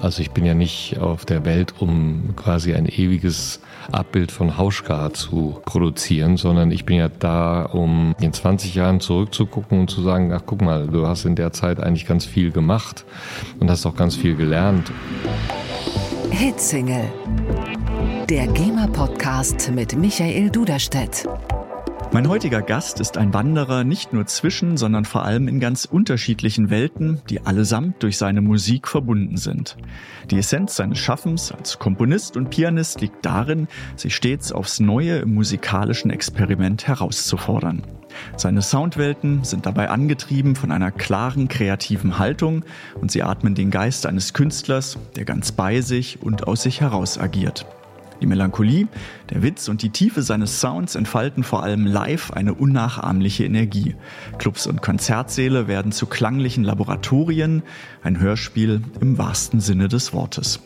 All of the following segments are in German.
Also ich bin ja nicht auf der Welt, um quasi ein ewiges Abbild von Hauschka zu produzieren, sondern ich bin ja da, um in 20 Jahren zurückzugucken und zu sagen, ach guck mal, du hast in der Zeit eigentlich ganz viel gemacht und hast auch ganz viel gelernt. Hitsingle. Der GEMA-Podcast mit Michael Duderstedt. Mein heutiger Gast ist ein Wanderer nicht nur zwischen, sondern vor allem in ganz unterschiedlichen Welten, die allesamt durch seine Musik verbunden sind. Die Essenz seines Schaffens als Komponist und Pianist liegt darin, sich stets aufs Neue im musikalischen Experiment herauszufordern. Seine Soundwelten sind dabei angetrieben von einer klaren kreativen Haltung und sie atmen den Geist eines Künstlers, der ganz bei sich und aus sich heraus agiert. Die Melancholie, der Witz und die Tiefe seines Sounds entfalten vor allem live eine unnachahmliche Energie. Clubs und Konzertsäle werden zu klanglichen Laboratorien, ein Hörspiel im wahrsten Sinne des Wortes.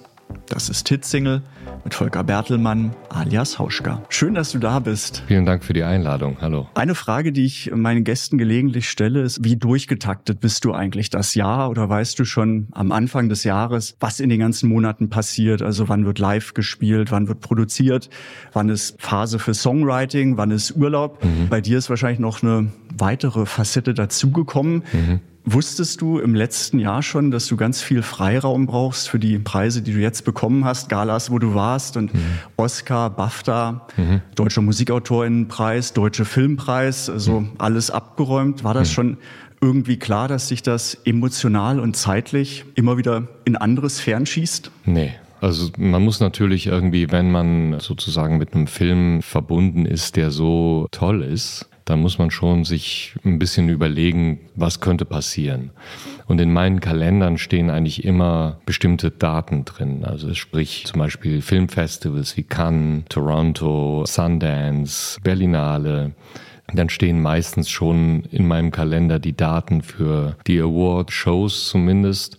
Das ist Hitsingle mit Volker Bertelmann alias Hauschka. Schön, dass du da bist. Vielen Dank für die Einladung. Hallo. Eine Frage, die ich meinen Gästen gelegentlich stelle, ist, wie durchgetaktet bist du eigentlich das Jahr oder weißt du schon am Anfang des Jahres, was in den ganzen Monaten passiert? Also wann wird live gespielt, wann wird produziert, wann ist Phase für Songwriting, wann ist Urlaub? Mhm. Bei dir ist wahrscheinlich noch eine weitere Facette dazugekommen. Mhm. Wusstest du im letzten Jahr schon, dass du ganz viel Freiraum brauchst für die Preise, die du jetzt bekommen hast, Galas, wo du warst und mhm. Oscar, BAFTA, mhm. Deutscher Musikautorinnenpreis, Deutscher Filmpreis, also mhm. alles abgeräumt. War das mhm. schon irgendwie klar, dass sich das emotional und zeitlich immer wieder in andere Sphären schießt? Nee. Also man muss natürlich irgendwie, wenn man sozusagen mit einem Film verbunden ist, der so toll ist, da muss man schon sich ein bisschen überlegen, was könnte passieren. Und in meinen Kalendern stehen eigentlich immer bestimmte Daten drin. Also sprich zum Beispiel Filmfestivals wie Cannes, Toronto, Sundance, Berlinale. Dann stehen meistens schon in meinem Kalender die Daten für die Award-Shows zumindest.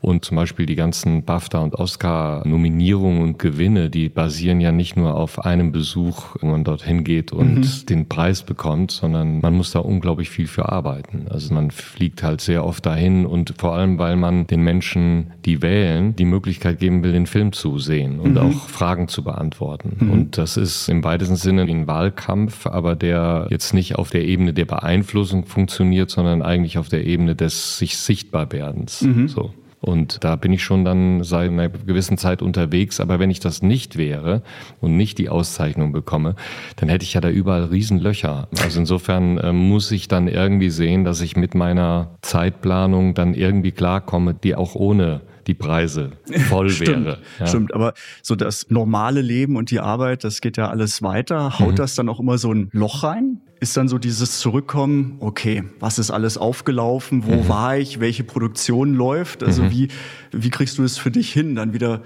Und zum Beispiel die ganzen BAFTA und Oscar-Nominierungen und Gewinne, die basieren ja nicht nur auf einem Besuch, wo man dorthin geht und mhm. den Preis bekommt, sondern man muss da unglaublich viel für arbeiten. Also man fliegt halt sehr oft dahin und vor allem, weil man den Menschen, die wählen, die Möglichkeit geben will, den Film zu sehen und mhm. auch Fragen zu beantworten. Mhm. Und das ist im weitesten Sinne ein Wahlkampf, aber der jetzt nicht auf der Ebene der Beeinflussung funktioniert, sondern eigentlich auf der Ebene des sich Sichtbarwerdens. Mhm. So. Und da bin ich schon dann seit einer gewissen Zeit unterwegs. Aber wenn ich das nicht wäre und nicht die Auszeichnung bekomme, dann hätte ich ja da überall Riesenlöcher. Also insofern äh, muss ich dann irgendwie sehen, dass ich mit meiner Zeitplanung dann irgendwie klarkomme, die auch ohne die Preise voll stimmt, wäre. Ja. Stimmt, aber so das normale Leben und die Arbeit, das geht ja alles weiter. Haut mhm. das dann auch immer so ein Loch rein? ist dann so dieses Zurückkommen, okay, was ist alles aufgelaufen, wo mhm. war ich, welche Produktion läuft, also mhm. wie, wie kriegst du es für dich hin, dann wieder wie,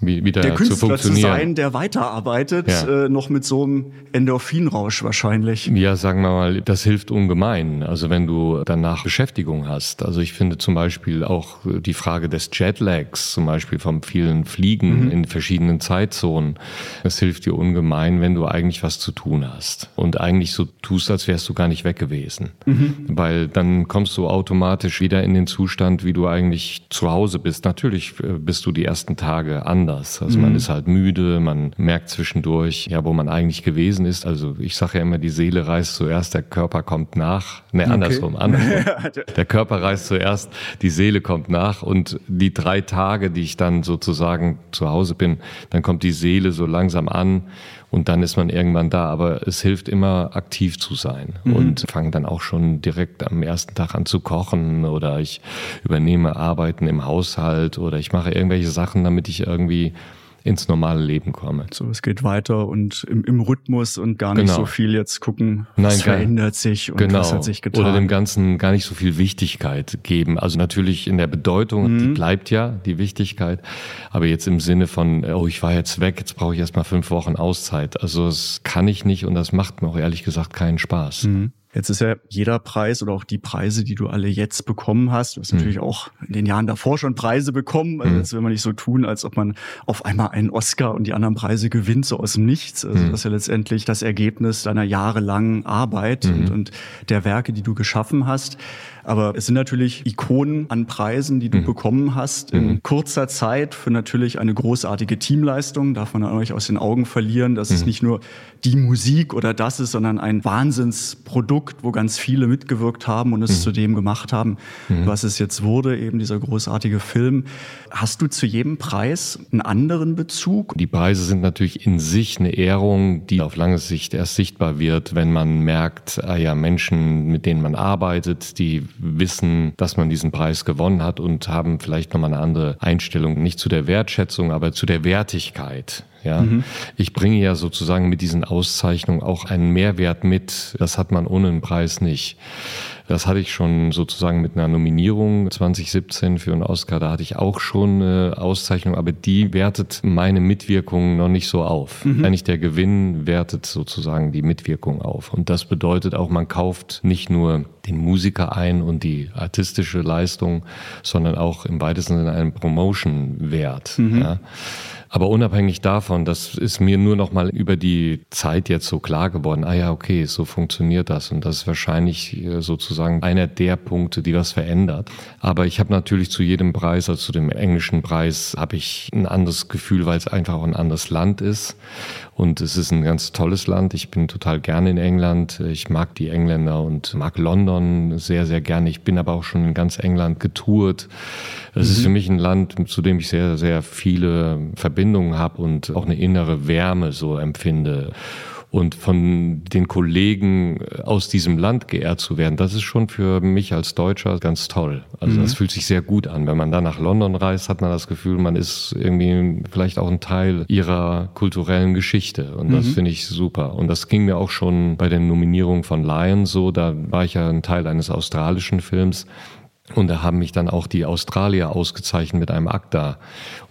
wieder der Künstler zu, zu, sein, der weiterarbeitet, ja. äh, noch mit so einem Endorphinrausch wahrscheinlich. Ja, sagen wir mal, das hilft ungemein. Also wenn du danach Beschäftigung hast. Also ich finde zum Beispiel auch die Frage des Jetlags, zum Beispiel vom vielen Fliegen mhm. in verschiedenen Zeitzonen, das hilft dir ungemein, wenn du eigentlich was zu tun hast und eigentlich so tust, als wärst du gar nicht weg gewesen. Mhm. Weil dann kommst du automatisch wieder in den Zustand, wie du eigentlich zu Hause bist. Natürlich äh, bist du die ersten Tage anders anders. Also mhm. man ist halt müde, man merkt zwischendurch, ja, wo man eigentlich gewesen ist. Also ich sage ja immer, die Seele reist zuerst, der Körper kommt nach. Ne, okay. andersrum, andersrum. der Körper reist zuerst, die Seele kommt nach und die drei Tage, die ich dann sozusagen zu Hause bin, dann kommt die Seele so langsam an und dann ist man irgendwann da. Aber es hilft immer, aktiv zu sein mhm. und fange dann auch schon direkt am ersten Tag an zu kochen oder ich übernehme Arbeiten im Haushalt oder ich mache irgendwelche Sachen, damit ich irgendwie ins normale Leben komme. So, es geht weiter und im, im Rhythmus und gar nicht genau. so viel jetzt gucken, was Nein, verändert sich und genau. was hat sich getan. Oder dem Ganzen gar nicht so viel Wichtigkeit geben. Also natürlich in der Bedeutung, mhm. die bleibt ja, die Wichtigkeit. Aber jetzt im Sinne von, oh, ich war jetzt weg, jetzt brauche ich erst mal fünf Wochen Auszeit. Also das kann ich nicht und das macht mir auch ehrlich gesagt keinen Spaß. Mhm. Jetzt ist ja jeder Preis oder auch die Preise, die du alle jetzt bekommen hast, du hast mhm. natürlich auch in den Jahren davor schon Preise bekommen. Also mhm. jetzt will man nicht so tun, als ob man auf einmal einen Oscar und die anderen Preise gewinnt, so aus dem Nichts. Also mhm. das ist ja letztendlich das Ergebnis deiner jahrelangen Arbeit und, mhm. und der Werke, die du geschaffen hast. Aber es sind natürlich Ikonen an Preisen, die du mhm. bekommen hast in mhm. kurzer Zeit für natürlich eine großartige Teamleistung. Darf man euch aus den Augen verlieren, dass mhm. es nicht nur die Musik oder das ist, sondern ein Wahnsinnsprodukt, wo ganz viele mitgewirkt haben und es mhm. zu dem gemacht haben, mhm. was es jetzt wurde, eben dieser großartige Film. Hast du zu jedem Preis einen anderen Bezug? Die Preise sind natürlich in sich eine Ehrung, die auf lange Sicht erst sichtbar wird, wenn man merkt, ah ja, Menschen, mit denen man arbeitet, die wissen, dass man diesen Preis gewonnen hat und haben vielleicht nochmal eine andere Einstellung, nicht zu der Wertschätzung, aber zu der Wertigkeit. Ja, mhm. ich bringe ja sozusagen mit diesen Auszeichnungen auch einen Mehrwert mit. Das hat man ohne einen Preis nicht. Das hatte ich schon sozusagen mit einer Nominierung 2017 für einen Oscar. Da hatte ich auch schon eine Auszeichnung, aber die wertet meine Mitwirkung noch nicht so auf. Mhm. Eigentlich der Gewinn wertet sozusagen die Mitwirkung auf. Und das bedeutet auch, man kauft nicht nur den Musiker ein und die artistische Leistung, sondern auch im weitesten Sinne einen Promotion-Wert. Mhm. Ja. Aber unabhängig davon, das ist mir nur noch mal über die Zeit jetzt so klar geworden. Ah ja, okay, so funktioniert das und das ist wahrscheinlich äh, sozusagen einer der Punkte, die was verändert. Aber ich habe natürlich zu jedem Preis, also zu dem englischen Preis, habe ich ein anderes Gefühl, weil es einfach auch ein anderes Land ist und es ist ein ganz tolles Land. Ich bin total gerne in England. Ich mag die Engländer und mag London sehr, sehr gerne. Ich bin aber auch schon in ganz England getourt. Es mhm. ist für mich ein Land, zu dem ich sehr, sehr viele Verbindungen habe und auch eine innere Wärme so empfinde und von den Kollegen aus diesem Land geehrt zu werden, das ist schon für mich als Deutscher ganz toll. Also mhm. das fühlt sich sehr gut an. Wenn man dann nach London reist, hat man das Gefühl, man ist irgendwie vielleicht auch ein Teil ihrer kulturellen Geschichte. Und das mhm. finde ich super. Und das ging mir auch schon bei der Nominierung von Lion so. Da war ich ja ein Teil eines australischen Films. Und da haben mich dann auch die Australier ausgezeichnet mit einem ACTA.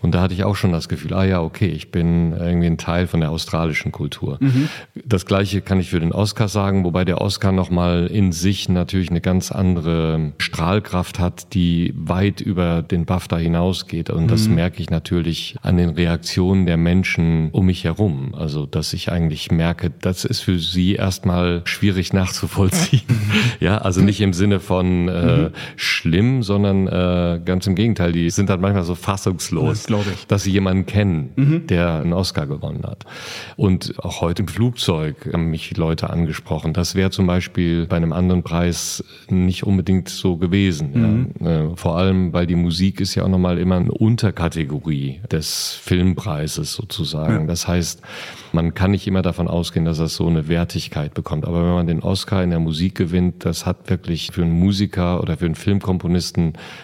Und da hatte ich auch schon das Gefühl, ah ja, okay, ich bin irgendwie ein Teil von der australischen Kultur. Mhm. Das gleiche kann ich für den Oscar sagen, wobei der Oscar nochmal in sich natürlich eine ganz andere Strahlkraft hat, die weit über den BAFTA hinausgeht. Und das mhm. merke ich natürlich an den Reaktionen der Menschen um mich herum. Also, dass ich eigentlich merke, das ist für sie erstmal schwierig nachzuvollziehen. ja, also nicht im Sinne von äh, mhm schlimm, sondern äh, ganz im Gegenteil. Die sind dann manchmal so fassungslos, das dass sie jemanden kennen, mhm. der einen Oscar gewonnen hat. Und auch heute im Flugzeug haben mich Leute angesprochen. Das wäre zum Beispiel bei einem anderen Preis nicht unbedingt so gewesen. Mhm. Ja. Äh, vor allem, weil die Musik ist ja auch nochmal immer eine Unterkategorie des Filmpreises sozusagen. Ja. Das heißt, man kann nicht immer davon ausgehen, dass das so eine Wertigkeit bekommt. Aber wenn man den Oscar in der Musik gewinnt, das hat wirklich für einen Musiker oder für einen Filmkomponisten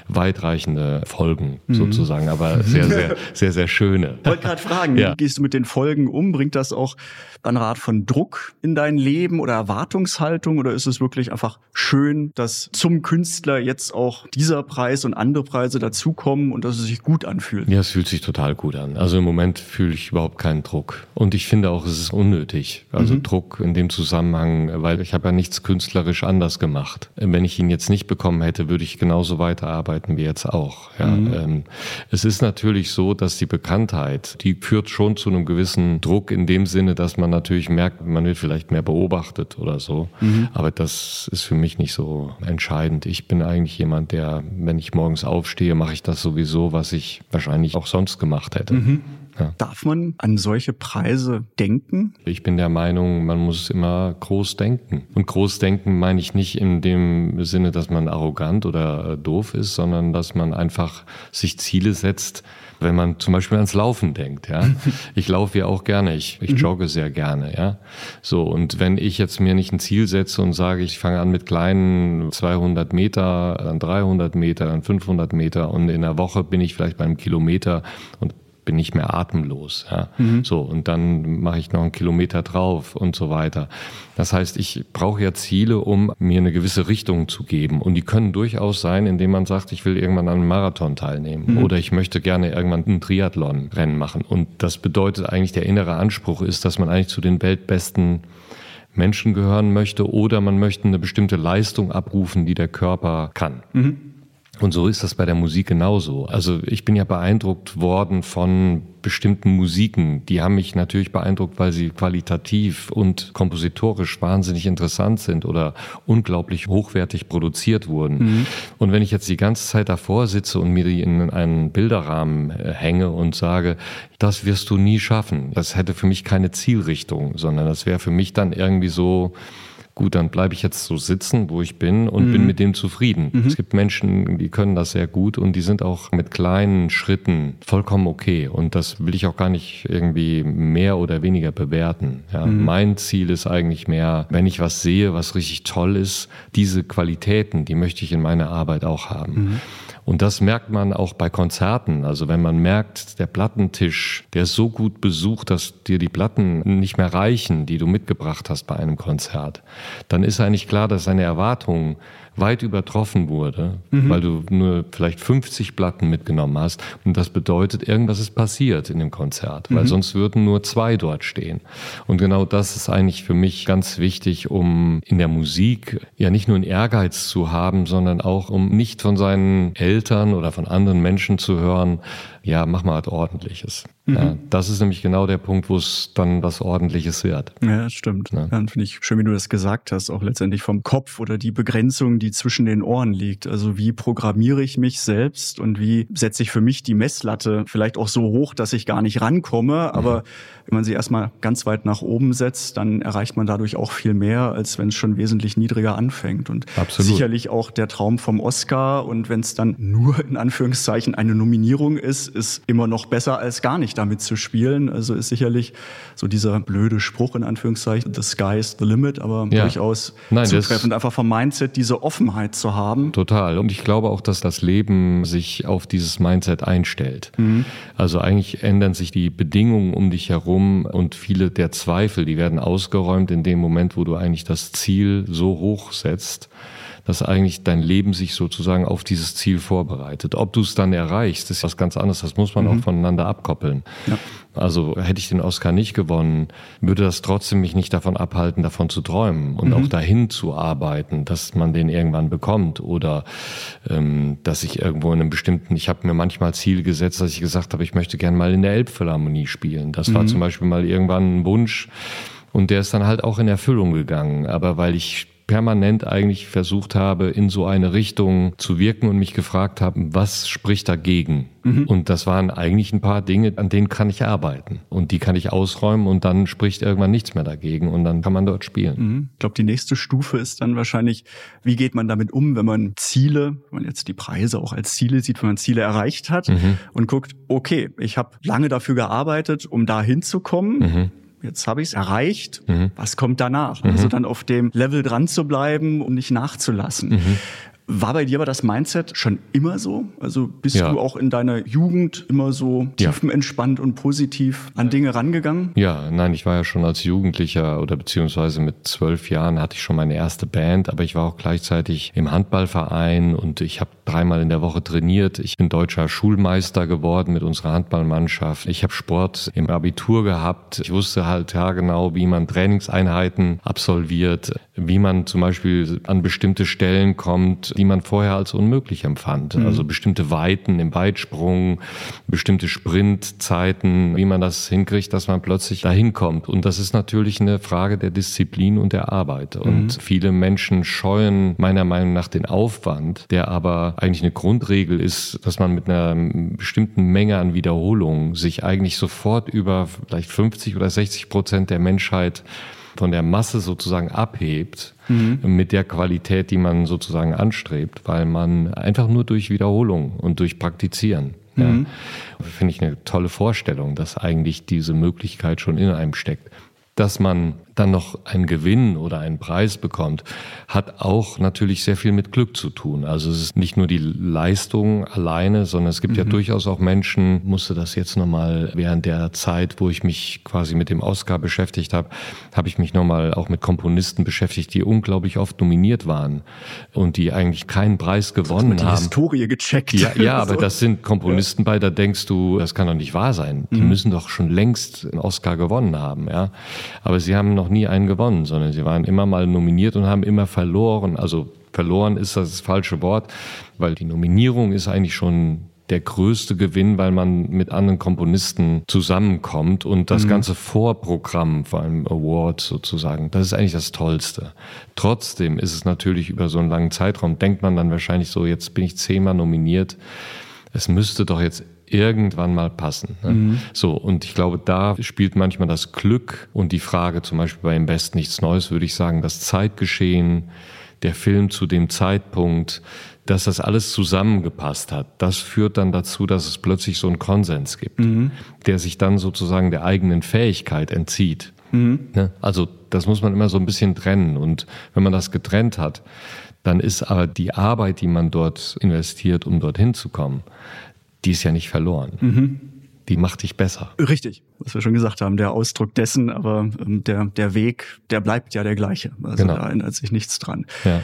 weitreichende Folgen mhm. sozusagen, aber sehr, sehr, sehr, sehr schöne. Ich wollte gerade fragen, ja. wie gehst du mit den Folgen um? Bringt das auch eine Art von Druck in dein Leben oder Erwartungshaltung oder ist es wirklich einfach schön, dass zum Künstler jetzt auch dieser Preis und andere Preise dazukommen und dass es sich gut anfühlt? Ja, es fühlt sich total gut an. Also im Moment fühle ich überhaupt keinen Druck und ich finde auch, es ist unnötig. Also mhm. Druck in dem Zusammenhang, weil ich habe ja nichts künstlerisch anders gemacht. Wenn ich ihn jetzt nicht bekommen hätte, würde ich genauso weiterarbeiten wie jetzt auch. Ja, mhm. ähm, es ist natürlich so, dass die Bekanntheit, die führt schon zu einem gewissen Druck in dem Sinne, dass man natürlich merkt, man wird vielleicht mehr beobachtet oder so. Mhm. Aber das ist für mich nicht so entscheidend. Ich bin eigentlich jemand, der, wenn ich morgens aufstehe, mache ich das sowieso, was ich wahrscheinlich auch sonst gemacht hätte. Mhm. Ja. Darf man an solche Preise denken? Ich bin der Meinung, man muss immer groß denken. Und groß denken meine ich nicht in dem Sinne, dass man arrogant oder doof ist, sondern dass man einfach sich Ziele setzt, wenn man zum Beispiel ans Laufen denkt, ja. Ich laufe ja auch gerne, ich, ich mhm. jogge sehr gerne, ja. So, und wenn ich jetzt mir nicht ein Ziel setze und sage, ich fange an mit kleinen 200 Meter, dann 300 Meter, dann 500 Meter und in der Woche bin ich vielleicht beim Kilometer und bin nicht mehr atemlos. Ja. Mhm. So, und dann mache ich noch einen Kilometer drauf und so weiter. Das heißt, ich brauche ja Ziele, um mir eine gewisse Richtung zu geben. Und die können durchaus sein, indem man sagt, ich will irgendwann an einem Marathon teilnehmen mhm. oder ich möchte gerne irgendwann ein Triathlon-Rennen machen. Und das bedeutet eigentlich, der innere Anspruch ist, dass man eigentlich zu den weltbesten Menschen gehören möchte oder man möchte eine bestimmte Leistung abrufen, die der Körper kann. Mhm. Und so ist das bei der Musik genauso. Also ich bin ja beeindruckt worden von bestimmten Musiken. Die haben mich natürlich beeindruckt, weil sie qualitativ und kompositorisch wahnsinnig interessant sind oder unglaublich hochwertig produziert wurden. Mhm. Und wenn ich jetzt die ganze Zeit davor sitze und mir die in einen Bilderrahmen äh, hänge und sage, das wirst du nie schaffen, das hätte für mich keine Zielrichtung, sondern das wäre für mich dann irgendwie so, gut, dann bleibe ich jetzt so sitzen, wo ich bin und mhm. bin mit dem zufrieden. Mhm. Es gibt Menschen, die können das sehr gut und die sind auch mit kleinen Schritten vollkommen okay. Und das will ich auch gar nicht irgendwie mehr oder weniger bewerten. Ja, mhm. Mein Ziel ist eigentlich mehr, wenn ich was sehe, was richtig toll ist, diese Qualitäten, die möchte ich in meiner Arbeit auch haben. Und das merkt man auch bei Konzerten. Also wenn man merkt, der Plattentisch, der ist so gut besucht, dass dir die Platten nicht mehr reichen, die du mitgebracht hast bei einem Konzert, dann ist eigentlich klar, dass deine Erwartungen weit übertroffen wurde, mhm. weil du nur vielleicht 50 Platten mitgenommen hast. Und das bedeutet, irgendwas ist passiert in dem Konzert, weil mhm. sonst würden nur zwei dort stehen. Und genau das ist eigentlich für mich ganz wichtig, um in der Musik ja nicht nur einen Ehrgeiz zu haben, sondern auch um nicht von seinen Eltern oder von anderen Menschen zu hören, ja, mach mal was Ordentliches. Mhm. Ja, das ist nämlich genau der Punkt, wo es dann was Ordentliches wird. Ja, stimmt. Ja. Dann finde ich schön, wie du das gesagt hast, auch letztendlich vom Kopf oder die Begrenzung, die zwischen den Ohren liegt. Also wie programmiere ich mich selbst und wie setze ich für mich die Messlatte vielleicht auch so hoch, dass ich gar nicht rankomme. Aber mhm. wenn man sie erstmal ganz weit nach oben setzt, dann erreicht man dadurch auch viel mehr, als wenn es schon wesentlich niedriger anfängt. Und Absolut. sicherlich auch der Traum vom Oscar. Und wenn es dann nur in Anführungszeichen eine Nominierung ist, ist immer noch besser als gar nicht damit zu spielen. Also ist sicherlich so dieser blöde Spruch in Anführungszeichen, the sky is the limit, aber ja. durchaus Nein, zutreffend, einfach vom Mindset diese Offenheit zu haben. Total. Und ich glaube auch, dass das Leben sich auf dieses Mindset einstellt. Mhm. Also eigentlich ändern sich die Bedingungen um dich herum und viele der Zweifel, die werden ausgeräumt in dem Moment, wo du eigentlich das Ziel so hoch setzt, dass eigentlich dein Leben sich sozusagen auf dieses Ziel vorbereitet. Ob du es dann erreichst, ist was ganz anderes. Das muss man mhm. auch voneinander abkoppeln. Ja. Also hätte ich den Oscar nicht gewonnen, würde das trotzdem mich nicht davon abhalten, davon zu träumen und mhm. auch dahin zu arbeiten, dass man den irgendwann bekommt oder ähm, dass ich irgendwo in einem bestimmten, ich habe mir manchmal Ziel gesetzt, dass ich gesagt habe, ich möchte gern mal in der Elbphilharmonie spielen. Das mhm. war zum Beispiel mal irgendwann ein Wunsch und der ist dann halt auch in Erfüllung gegangen. Aber weil ich permanent eigentlich versucht habe, in so eine Richtung zu wirken und mich gefragt habe, was spricht dagegen? Mhm. Und das waren eigentlich ein paar Dinge, an denen kann ich arbeiten. Und die kann ich ausräumen und dann spricht irgendwann nichts mehr dagegen und dann kann man dort spielen. Mhm. Ich glaube, die nächste Stufe ist dann wahrscheinlich, wie geht man damit um, wenn man Ziele, wenn man jetzt die Preise auch als Ziele sieht, wenn man Ziele erreicht hat mhm. und guckt, okay, ich habe lange dafür gearbeitet, um da hinzukommen mhm jetzt habe ich es erreicht, mhm. was kommt danach? Mhm. Also dann auf dem Level dran zu bleiben und nicht nachzulassen. Mhm. War bei dir aber das Mindset schon immer so? Also bist ja. du auch in deiner Jugend immer so tiefenentspannt und positiv an Dinge rangegangen? Ja, nein, ich war ja schon als Jugendlicher oder beziehungsweise mit zwölf Jahren hatte ich schon meine erste Band, aber ich war auch gleichzeitig im Handballverein und ich habe dreimal in der Woche trainiert. Ich bin deutscher Schulmeister geworden mit unserer Handballmannschaft. Ich habe Sport im Abitur gehabt. Ich wusste halt ja genau, wie man Trainingseinheiten absolviert, wie man zum Beispiel an bestimmte Stellen kommt, die man vorher als unmöglich empfand. Mhm. Also bestimmte Weiten im Weitsprung, bestimmte Sprintzeiten, wie man das hinkriegt, dass man plötzlich dahin kommt. Und das ist natürlich eine Frage der Disziplin und der Arbeit. Und mhm. viele Menschen scheuen meiner Meinung nach den Aufwand, der aber eigentlich eine Grundregel ist, dass man mit einer bestimmten Menge an Wiederholungen sich eigentlich sofort über vielleicht 50 oder 60 Prozent der Menschheit von der Masse sozusagen abhebt mhm. mit der Qualität, die man sozusagen anstrebt, weil man einfach nur durch Wiederholung und durch Praktizieren. Mhm. Ja, Finde ich eine tolle Vorstellung, dass eigentlich diese Möglichkeit schon in einem steckt. Dass man dann noch einen Gewinn oder einen Preis bekommt, hat auch natürlich sehr viel mit Glück zu tun. Also es ist nicht nur die Leistung alleine, sondern es gibt mhm. ja durchaus auch Menschen, musste das jetzt nochmal während der Zeit, wo ich mich quasi mit dem Oscar beschäftigt habe, habe ich mich nochmal auch mit Komponisten beschäftigt, die unglaublich oft nominiert waren und die eigentlich keinen Preis gewonnen die haben. Historie gecheckt. Ja, ja aber das sind Komponisten bei, da denkst du, das kann doch nicht wahr sein. Die mhm. müssen doch schon längst einen Oscar gewonnen haben, ja. Aber sie haben noch noch nie einen gewonnen, sondern sie waren immer mal nominiert und haben immer verloren. Also verloren ist das, das falsche Wort, weil die Nominierung ist eigentlich schon der größte Gewinn, weil man mit anderen Komponisten zusammenkommt und das mhm. ganze Vorprogramm vor einem Award sozusagen, das ist eigentlich das Tollste. Trotzdem ist es natürlich über so einen langen Zeitraum, denkt man dann wahrscheinlich so, jetzt bin ich zehnmal nominiert, es müsste doch jetzt irgendwann mal passen. Ne? Mhm. So, und ich glaube, da spielt manchmal das Glück und die Frage, zum Beispiel bei Im Best nichts Neues, würde ich sagen, das Zeitgeschehen, der Film zu dem Zeitpunkt, dass das alles zusammengepasst hat, das führt dann dazu, dass es plötzlich so einen Konsens gibt, mhm. der sich dann sozusagen der eigenen Fähigkeit entzieht. Mhm. Ne? Also das muss man immer so ein bisschen trennen. Und wenn man das getrennt hat, dann ist aber die Arbeit, die man dort investiert, um dorthin zu kommen, die ist ja nicht verloren. Mhm. Die macht dich besser. Richtig, was wir schon gesagt haben, der Ausdruck dessen, aber ähm, der, der Weg, der bleibt ja der gleiche. Also genau. da ändert sich nichts dran. Ja.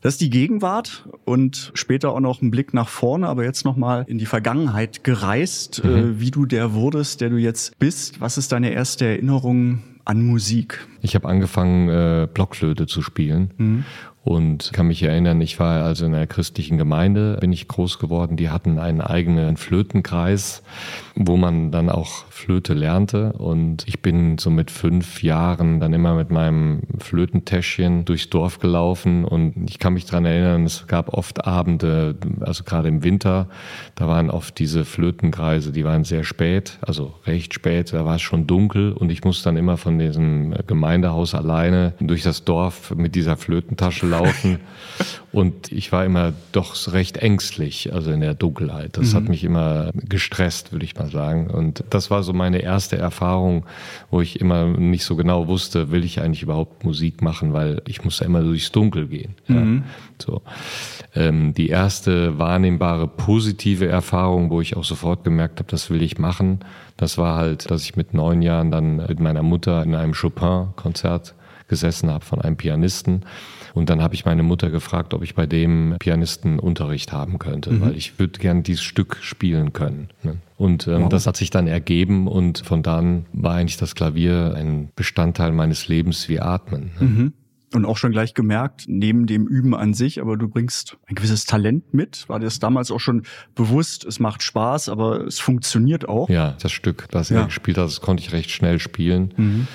Das ist die Gegenwart und später auch noch ein Blick nach vorne, aber jetzt nochmal in die Vergangenheit gereist, mhm. äh, wie du der wurdest, der du jetzt bist. Was ist deine erste Erinnerung an Musik? Ich habe angefangen, äh, Blockflöte zu spielen. Mhm und kann mich erinnern, ich war also in einer christlichen Gemeinde, bin ich groß geworden. Die hatten einen eigenen Flötenkreis, wo man dann auch Flöte lernte. Und ich bin so mit fünf Jahren dann immer mit meinem Flötentäschchen durchs Dorf gelaufen. Und ich kann mich dran erinnern, es gab oft Abende, also gerade im Winter, da waren oft diese Flötenkreise, die waren sehr spät, also recht spät, da war es schon dunkel und ich musste dann immer von diesem Gemeindehaus alleine durch das Dorf mit dieser Flötentasche laufen. Und ich war immer doch recht ängstlich, also in der Dunkelheit. Das mhm. hat mich immer gestresst, würde ich mal sagen. Und das war so meine erste Erfahrung, wo ich immer nicht so genau wusste, will ich eigentlich überhaupt Musik machen, weil ich musste immer durchs Dunkel gehen. Mhm. Ja, so. Ähm, die erste wahrnehmbare positive Erfahrung, wo ich auch sofort gemerkt habe, das will ich machen, das war halt, dass ich mit neun Jahren dann mit meiner Mutter in einem Chopin-Konzert gesessen habe von einem Pianisten. Und dann habe ich meine Mutter gefragt, ob ich bei dem Pianisten Unterricht haben könnte, mhm. weil ich würde gern dieses Stück spielen können. Ne? Und ähm, wow. das hat sich dann ergeben und von dann war eigentlich das Klavier ein Bestandteil meines Lebens wie Atmen. Ne? Mhm. Und auch schon gleich gemerkt, neben dem Üben an sich, aber du bringst ein gewisses Talent mit. War dir das damals auch schon bewusst? Es macht Spaß, aber es funktioniert auch. Ja, das Stück, das ja. er gespielt hat, das konnte ich recht schnell spielen. Mhm.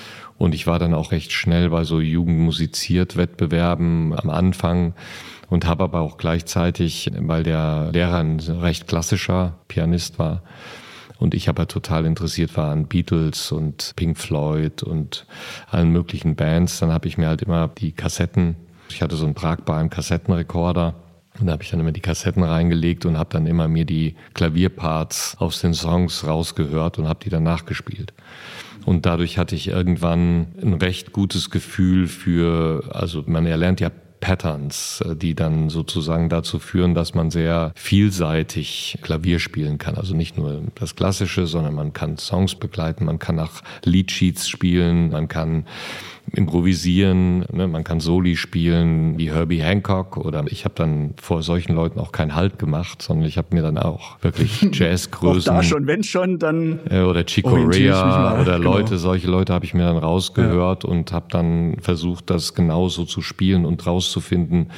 Und ich war dann auch recht schnell bei so Jugendmusiziert Wettbewerben am Anfang und habe aber auch gleichzeitig, weil der Lehrer ein recht klassischer Pianist war und ich aber total interessiert war an Beatles und Pink Floyd und allen möglichen Bands, dann habe ich mir halt immer die Kassetten, ich hatte so einen tragbaren Kassettenrekorder und da habe ich dann immer die Kassetten reingelegt und habe dann immer mir die Klavierparts aus den Songs rausgehört und habe die dann nachgespielt. Und dadurch hatte ich irgendwann ein recht gutes Gefühl für, also man erlernt ja Patterns, äh, die dann sozusagen dazu führen, dass man sehr vielseitig Klavier spielen kann. Also nicht nur das Klassische, sondern man kann Songs begleiten, man kann nach Leadsheets spielen, man kann improvisieren, ne? man kann Soli spielen wie Herbie Hancock oder ich habe dann vor solchen Leuten auch keinen Halt gemacht, sondern ich habe mir dann auch wirklich Jazzgrößen. auch da schon, wenn schon, dann äh, oder Chico Rea oder genau. Leute, solche Leute habe ich mir dann rausgehört ja. und habe dann versucht, das genauso zu spielen und rauszufinden,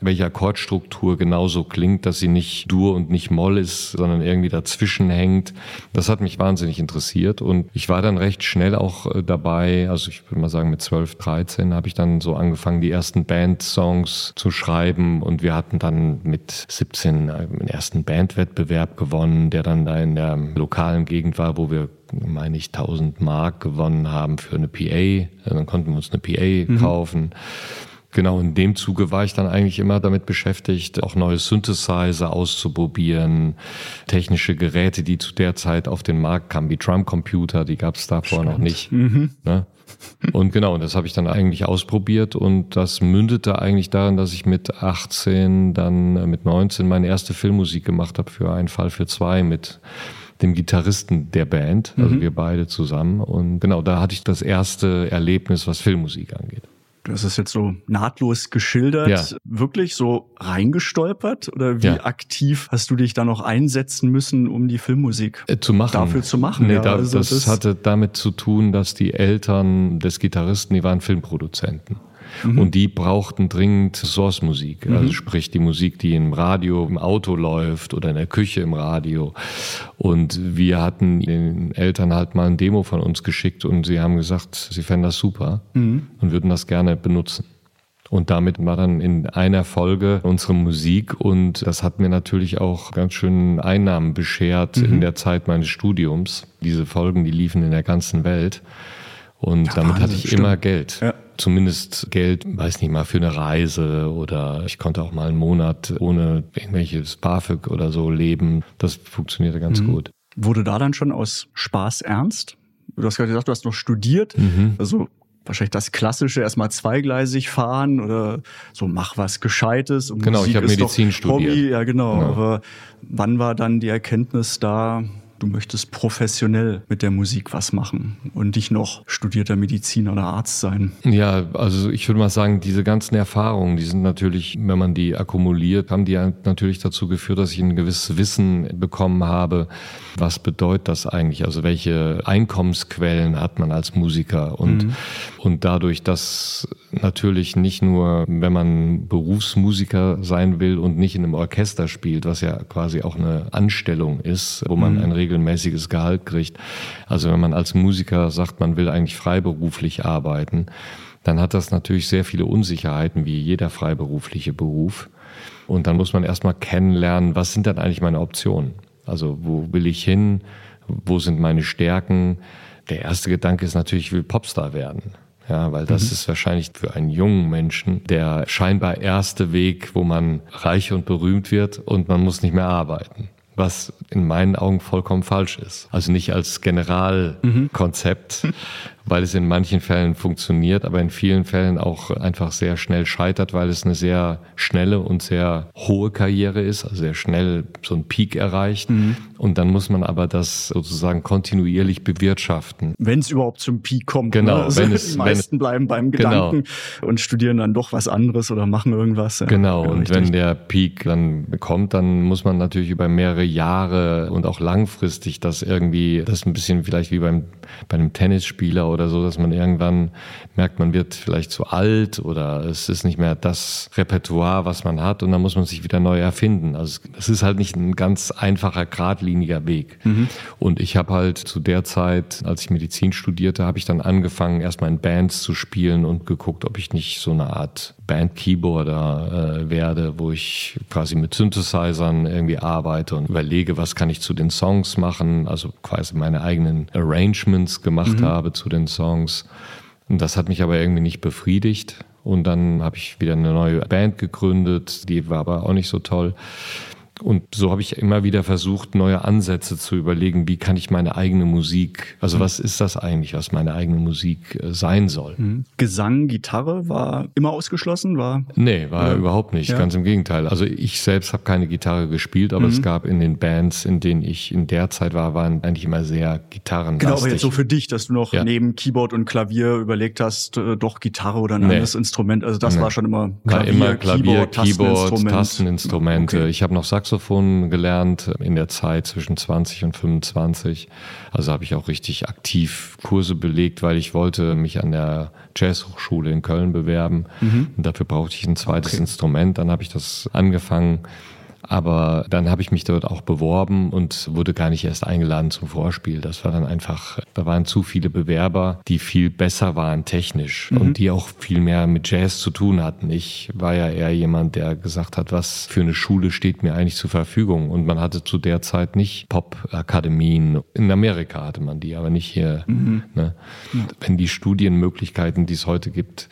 welche Akkordstruktur genauso klingt, dass sie nicht Dur und nicht Moll ist, sondern irgendwie dazwischen hängt. Das hat mich wahnsinnig interessiert und ich war dann recht schnell auch äh, dabei, also ich würde mal sagen mit 12, 13 habe ich dann so angefangen, die ersten Band-Songs zu schreiben und wir hatten dann mit 17 äh, einen ersten Bandwettbewerb gewonnen, der dann da in der lokalen Gegend war, wo wir meine ich, 1000 Mark gewonnen haben für eine PA. Dann konnten wir uns eine PA mhm. kaufen. Genau, in dem Zuge war ich dann eigentlich immer damit beschäftigt, auch neue Synthesizer auszuprobieren, technische Geräte, die zu der Zeit auf den Markt kamen, wie Drumcomputer, die gab es davor noch nicht. Mhm. Ne? Und genau, das habe ich dann eigentlich ausprobiert und das mündete eigentlich darin, dass ich mit 18, dann äh, mit 19 meine erste Filmmusik gemacht habe für einen Fall für zwei mit dem Gitarristen der Band, also mhm. wir beide zusammen. Und genau, da hatte ich das erste Erlebnis, was Filmmusik angeht. Du hast es jetzt so nahtlos geschildert, Ja. wirklich so reingestolpert oder wie Ja. aktiv hast du dich da noch einsetzen müssen, um die Filmmusik Äh, zu machen. dafür zu machen? Nee, ja, da, also das, hatte damit zu tun, dass die Eltern des Gitarristen, die waren Filmproduzenten. Mhm. Und die brauchten dringend Source-Musik. Also sprich die Musik, die im Radio, im Auto läuft oder in der Küche im Radio. Und wir hatten den Eltern halt mal ein Demo von uns geschickt und sie haben gesagt, sie fänden das super Mhm. und würden das gerne benutzen. Und damit war dann in einer Folge unsere Musik und das hat mir natürlich auch ganz schön Einnahmen beschert Mhm. in der Zeit meines Studiums. Diese Folgen, die liefen in der ganzen Welt. Und Ja, damit hatte ich stimmt. immer Geld. Ja. Zumindest Geld, weiß nicht mal, für eine Reise oder ich konnte auch mal einen Monat ohne irgendwelches BAföG oder so leben. Das funktionierte Mhm. ganz gut. Wurde da dann schon aus Spaß ernst? Du hast gerade gesagt, du hast noch studiert. Mhm. Also wahrscheinlich das klassische, erstmal zweigleisig fahren oder so mach was Gescheites. Und Genau, ich Musik habe ist Medizin studiert. Hobby, ja genau. Ja. Aber wann war dann die Erkenntnis da, du möchtest professionell mit der Musik was machen und nicht noch studierter Mediziner oder Arzt sein? Ja, also ich würde mal sagen, diese ganzen Erfahrungen, die sind natürlich, wenn man die akkumuliert, haben die natürlich dazu geführt, dass ich ein gewisses Wissen bekommen habe, was bedeutet das eigentlich, also welche Einkommensquellen hat man als Musiker? Und, und dadurch, dass natürlich nicht nur, wenn man Berufsmusiker sein will und nicht in einem Orchester spielt, was ja quasi auch eine Anstellung ist, wo man ein regelmäßiges Gehalt kriegt. Also wenn man als Musiker sagt, man will eigentlich freiberuflich arbeiten, dann hat das natürlich sehr viele Unsicherheiten, wie jeder freiberufliche Beruf. Und dann muss man erstmal kennenlernen, was sind dann eigentlich meine Optionen? Also wo will ich hin? Wo sind meine Stärken? Der erste Gedanke ist natürlich, ich will Popstar werden. Ja, weil das ist wahrscheinlich für einen jungen Menschen der scheinbar erste Weg, wo man reich und berühmt wird und man muss nicht mehr arbeiten. Was in meinen Augen vollkommen falsch ist. Also nicht als Generalkonzept, weil es in manchen Fällen funktioniert, aber in vielen Fällen auch einfach sehr schnell scheitert, weil es eine sehr schnelle und sehr hohe Karriere ist, also sehr schnell so einen Peak erreicht. Und dann muss man aber das sozusagen kontinuierlich bewirtschaften. Wenn es überhaupt zum Peak kommt. Genau, Ne? Also wenn es- die wenn meisten es- bleiben beim Genau. Gedanken und studieren dann doch was anderes oder machen irgendwas. Ja, Genau, ja, und richtig. wenn der Peak dann kommt, dann muss man natürlich über mehrere Jahre und auch langfristig das irgendwie, das ist ein bisschen vielleicht wie beim, bei einem Tennisspieler oder so, dass man irgendwann merkt, man wird vielleicht zu alt oder es ist nicht mehr das Repertoire, was man hat und dann muss man sich wieder neu erfinden. Also es ist halt nicht ein ganz einfacher, geradliniger Weg. Und ich habe halt zu der Zeit, als ich Medizin studierte, habe ich dann angefangen, erstmal in Bands zu spielen und geguckt, ob ich nicht so eine Art Band-Keyboarder äh, werde, wo ich quasi mit Synthesizern irgendwie arbeite und überlege, was kann ich zu den Songs machen, also quasi meine eigenen Arrangements gemacht habe zu den Songs. Und das hat mich aber irgendwie nicht befriedigt. Und dann habe ich wieder eine neue Band gegründet, die war aber auch nicht so toll. Und so habe ich immer wieder versucht, neue Ansätze zu überlegen, wie kann ich meine eigene Musik, also was ist das eigentlich, was meine eigene Musik äh, sein soll. Mhm. Gesang, Gitarre war immer ausgeschlossen, war Nee, war Ja. überhaupt nicht, Ja. ganz im Gegenteil. Also ich selbst habe keine Gitarre gespielt, aber Mhm. es gab in den Bands, in denen ich in der Zeit war, waren eigentlich immer sehr gitarrenlastig. Genau, aber jetzt so für dich, dass du noch Ja. neben Keyboard und Klavier überlegt hast, äh, doch Gitarre oder ein Nee. anderes Instrument. Also das Nee. war schon immer War immer Klavier, Keyboard, Tasteninstrument. Tasteninstrumente. Okay. Ich habe noch Saxophon gelernt in der Zeit zwischen 20 und 25. Also habe ich auch richtig aktiv Kurse belegt, weil ich wollte mich an der Jazzhochschule in Köln bewerben. Und dafür brauchte ich ein zweites Mhm. Okay. Instrument. Dann habe ich das angefangen. Aber dann habe ich mich dort auch beworben und wurde gar nicht erst eingeladen zum Vorspiel. Das war dann einfach, da waren zu viele Bewerber, die viel besser waren technisch und die auch viel mehr mit Jazz zu tun hatten. Ich war ja eher jemand, der gesagt hat, was für eine Schule steht mir eigentlich zur Verfügung. Und man hatte zu der Zeit nicht Pop-Akademien. In Amerika hatte man die, aber nicht hier. Ne? Wenn die Studienmöglichkeiten, die es heute gibt,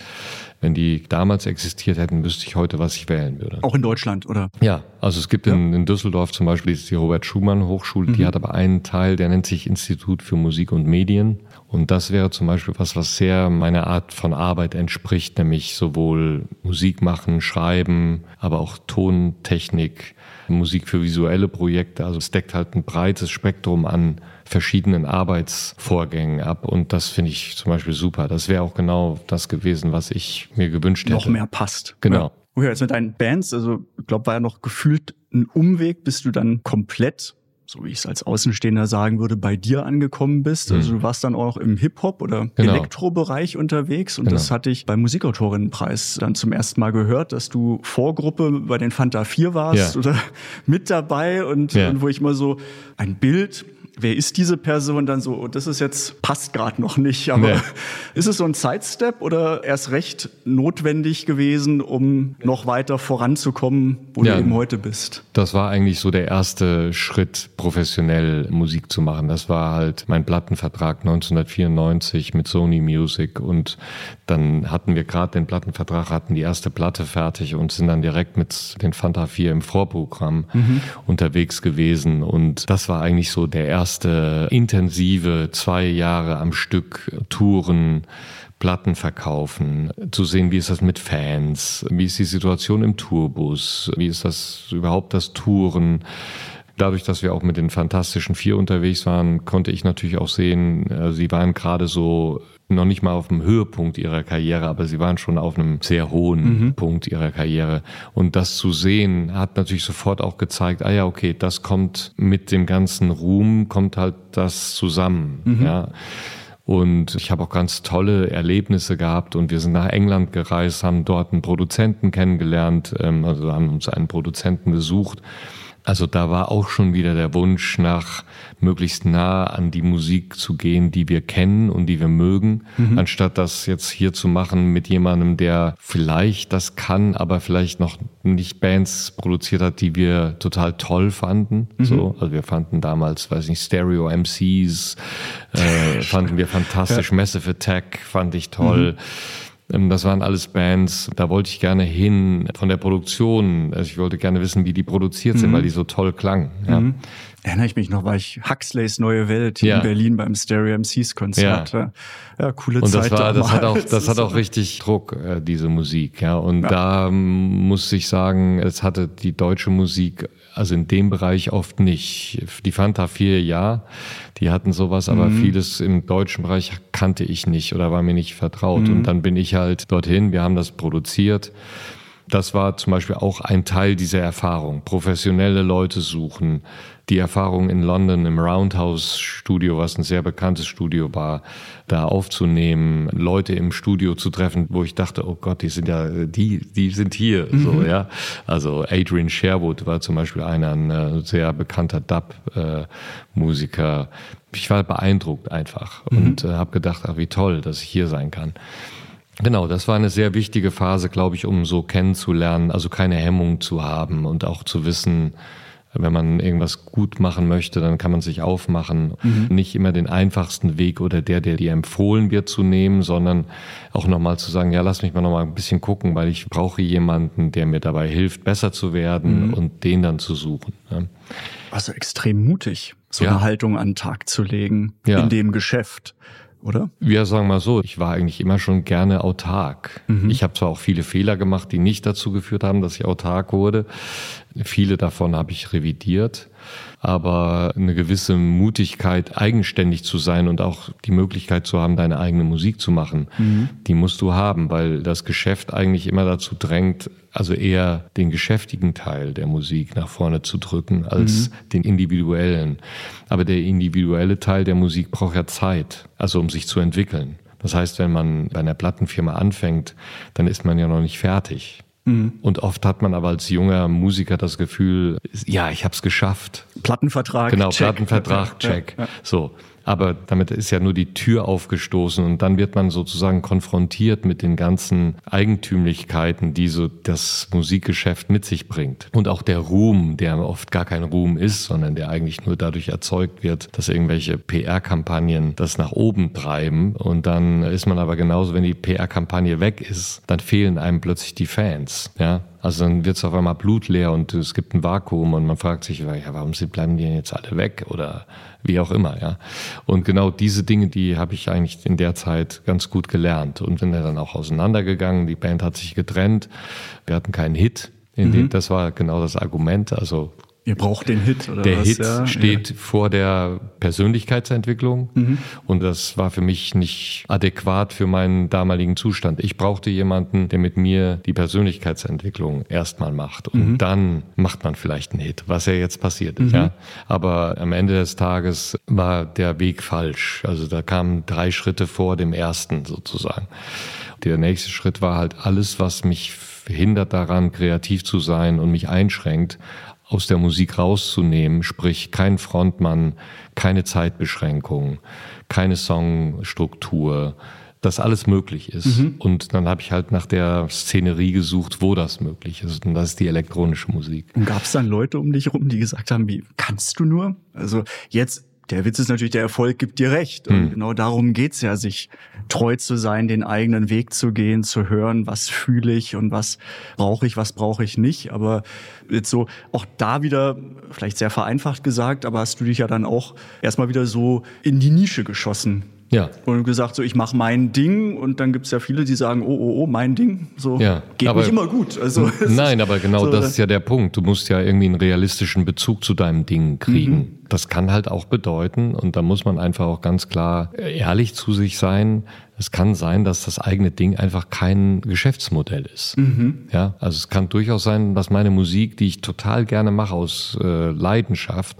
wenn die damals existiert hätten, wüsste ich heute, was ich wählen würde. Auch in Deutschland, oder? Ja, also es gibt ja. in, in, Düsseldorf zum Beispiel die Robert Schumann Hochschule, mhm. die hat aber einen Teil, der nennt sich Institut für Musik und Medien. Und das wäre zum Beispiel was, was sehr meiner Art von Arbeit entspricht, nämlich sowohl Musik machen, schreiben, aber auch Tontechnik, Musik für visuelle Projekte. Also es deckt halt ein breites Spektrum an verschiedenen Arbeitsvorgängen ab. Und das finde ich zum Beispiel super. Das wäre auch genau das gewesen, was ich mir gewünscht hätte. Noch mehr passt. Genau. Ja, jetzt mit deinen Bands, also ich glaube, war ja noch gefühlt ein Umweg, bis du dann komplett so wie ich es als Außenstehender sagen würde, bei dir angekommen bist. Also mhm. du warst dann auch im Hip-Hop oder genau. Elektrobereich unterwegs und genau. das hatte ich beim Musikautorinnenpreis dann zum ersten Mal gehört, dass du Vorgruppe bei den Fanta 4 warst ja. oder mit dabei und, ja. und wo ich mal so ein Bild wer ist diese Person dann so, das ist jetzt, passt gerade noch nicht, aber nee. ist es so ein Sidestep oder erst recht notwendig gewesen, um noch weiter voranzukommen, wo ja, du eben heute bist? Das war eigentlich so der erste Schritt, professionell Musik zu machen. Das war halt mein Plattenvertrag 1994 mit Sony Music und dann hatten wir gerade den Plattenvertrag, hatten die erste Platte fertig und sind dann direkt mit den Fanta 4 im Vorprogramm mhm. unterwegs gewesen und das war eigentlich so der erste erste intensive zwei Jahre am Stück Touren, Platten verkaufen, zu sehen, wie ist das mit Fans, wie ist die Situation im Tourbus, wie ist das überhaupt das Touren. Dadurch, dass wir auch mit den Fantastischen Vier unterwegs waren, konnte ich natürlich auch sehen, äh, sie waren gerade so noch nicht mal auf dem Höhepunkt ihrer Karriere, aber sie waren schon auf einem sehr hohen mhm. Punkt ihrer Karriere. Und das zu sehen, hat natürlich sofort auch gezeigt, ah ja, okay, das kommt mit dem ganzen Ruhm, kommt halt das zusammen. Mhm. Ja. Und ich habe auch ganz tolle Erlebnisse gehabt und wir sind nach England gereist, haben dort einen Produzenten kennengelernt, ähm, also haben uns einen Produzenten gesucht also da war auch schon wieder der Wunsch nach möglichst nah an die Musik zu gehen, die wir kennen und die wir mögen, mhm. anstatt das jetzt hier zu machen mit jemandem, der vielleicht das kann, aber vielleicht noch nicht Bands produziert hat, die wir total toll fanden. Mhm. So, also wir fanden damals, weiß nicht, Stereo MCs, äh, fanden wir fantastisch, ja. Massive Attack fand ich toll. Mhm. Ähm, das waren alles Bands, da wollte ich gerne hin von der Produktion. Also ich wollte gerne wissen, wie die produziert sind, mhm. weil die so toll klangen. Ja. Mhm. Erinnere ich mich noch, war ich Huxleys Neue Welt hier ja. in Berlin beim Stereo MCs Konzert. Ja, ja coole und Zeit. Und das, war, das hat auch, das hat auch richtig Druck, äh, diese Musik. Ja, und da muss ich sagen, es hatte die deutsche Musik also in dem Bereich oft nicht. Die Fanta 4 ja, die hatten sowas, aber mhm. vieles im deutschen Bereich kannte ich nicht oder war mir nicht vertraut. Mhm. Und dann bin ich halt dorthin, wir haben das produziert. Das war zum Beispiel auch ein Teil dieser Erfahrung. Professionelle Leute suchen, die Erfahrung in London im Roundhouse Studio, was ein sehr bekanntes Studio war, da aufzunehmen, Leute im Studio zu treffen, wo ich dachte, oh Gott, die sind ja, die, die sind hier, mhm. so, ja. Also Adrian Sherwood war zum Beispiel einer, ein äh, sehr bekannter Dub-Musiker. Ich war beeindruckt einfach mhm. und äh, habe gedacht, ach, wie toll, dass ich hier sein kann. Genau, das war eine sehr wichtige Phase, glaube ich, um so kennenzulernen, also keine Hemmung zu haben und auch zu wissen, wenn man irgendwas gut machen möchte, dann kann man sich aufmachen. Mhm. Nicht immer den einfachsten Weg oder der, der dir empfohlen wird zu nehmen, sondern auch nochmal zu sagen, ja, lass mich mal nochmal ein bisschen gucken, weil ich brauche jemanden, der mir dabei hilft, besser zu werden mhm. und den dann zu suchen. Ja. Also extrem mutig, so ja. eine Haltung an den Tag zu legen ja. in dem Geschäft oder? Ja, sagen wir mal so, ich war eigentlich immer schon gerne autark. Mhm. Ich habe zwar auch viele Fehler gemacht, die nicht dazu geführt haben, dass ich autark wurde. Viele davon habe ich revidiert aber eine gewisse Mutigkeit, eigenständig zu sein und auch die Möglichkeit zu haben, deine eigene Musik zu machen, mhm. die musst du haben, weil das Geschäft eigentlich immer dazu drängt, also eher den geschäftigen Teil der Musik nach vorne zu drücken als mhm. den individuellen. Aber der individuelle Teil der Musik braucht ja Zeit, also um sich zu entwickeln. Das heißt, wenn man bei einer Plattenfirma anfängt, dann ist man ja noch nicht fertig. Mhm. Und oft hat man aber als junger Musiker das Gefühl, ja, ich habe es geschafft. Plattenvertrag. Genau, check. Plattenvertrag, check. Ja, ja. So. Aber damit ist ja nur die Tür aufgestoßen und dann wird man sozusagen konfrontiert mit den ganzen Eigentümlichkeiten, die so das Musikgeschäft mit sich bringt. Und auch der Ruhm, der oft gar kein Ruhm ist, sondern der eigentlich nur dadurch erzeugt wird, dass irgendwelche PR-Kampagnen das nach oben treiben. Und dann ist man aber genauso, wenn die PR-Kampagne weg ist, dann fehlen einem plötzlich die Fans. Ja, Also dann wird es auf einmal blutleer und es gibt ein Vakuum und man fragt sich, ja, warum bleiben die jetzt alle weg oder wie auch immer, ja. Und genau diese Dinge, die habe ich eigentlich in der Zeit ganz gut gelernt und bin dann auch auseinandergegangen. Die Band hat sich getrennt. Wir hatten keinen Hit. In mhm. dem, das war genau das Argument. Also Ihr braucht den Hit, oder Der was? Hit ja, steht ja. vor der Persönlichkeitsentwicklung mhm. und das war für mich nicht adäquat für meinen damaligen Zustand. Ich brauchte jemanden, der mit mir die Persönlichkeitsentwicklung erstmal macht und mhm. dann macht man vielleicht einen Hit, was ja jetzt passiert ist. Mhm. Ja? Aber am Ende des Tages war der Weg falsch. Also da kamen drei Schritte vor dem ersten sozusagen. Der nächste Schritt war halt alles, was mich hindert daran, kreativ zu sein und mich einschränkt, aus der Musik rauszunehmen, sprich kein Frontmann, keine Zeitbeschränkung, keine Songstruktur, dass alles möglich ist. Mhm. Und dann habe ich halt nach der Szenerie gesucht, wo das möglich ist. Und das ist die elektronische Musik. Und gab es dann Leute um dich herum, die gesagt haben, wie kannst du nur? Also jetzt der Witz ist natürlich, der Erfolg gibt dir recht. Und hm. genau darum geht's ja, sich treu zu sein, den eigenen Weg zu gehen, zu hören, was fühle ich und was brauche ich, was brauche ich nicht. Aber jetzt so, auch da wieder, vielleicht sehr vereinfacht gesagt, aber hast du dich ja dann auch erstmal wieder so in die Nische geschossen. Ja. Und gesagt, so ich mache mein Ding und dann gibt's ja viele, die sagen, oh, oh, oh, mein Ding. So ja, geht aber, nicht immer gut. Also, nein, aber genau so, das ist ja der Punkt. Du musst ja irgendwie einen realistischen Bezug zu deinem Ding kriegen. Mhm. Das kann halt auch bedeuten, und da muss man einfach auch ganz klar ehrlich zu sich sein, es kann sein, dass das eigene Ding einfach kein Geschäftsmodell ist. Mhm. Ja, also es kann durchaus sein, dass meine Musik, die ich total gerne mache aus äh, Leidenschaft,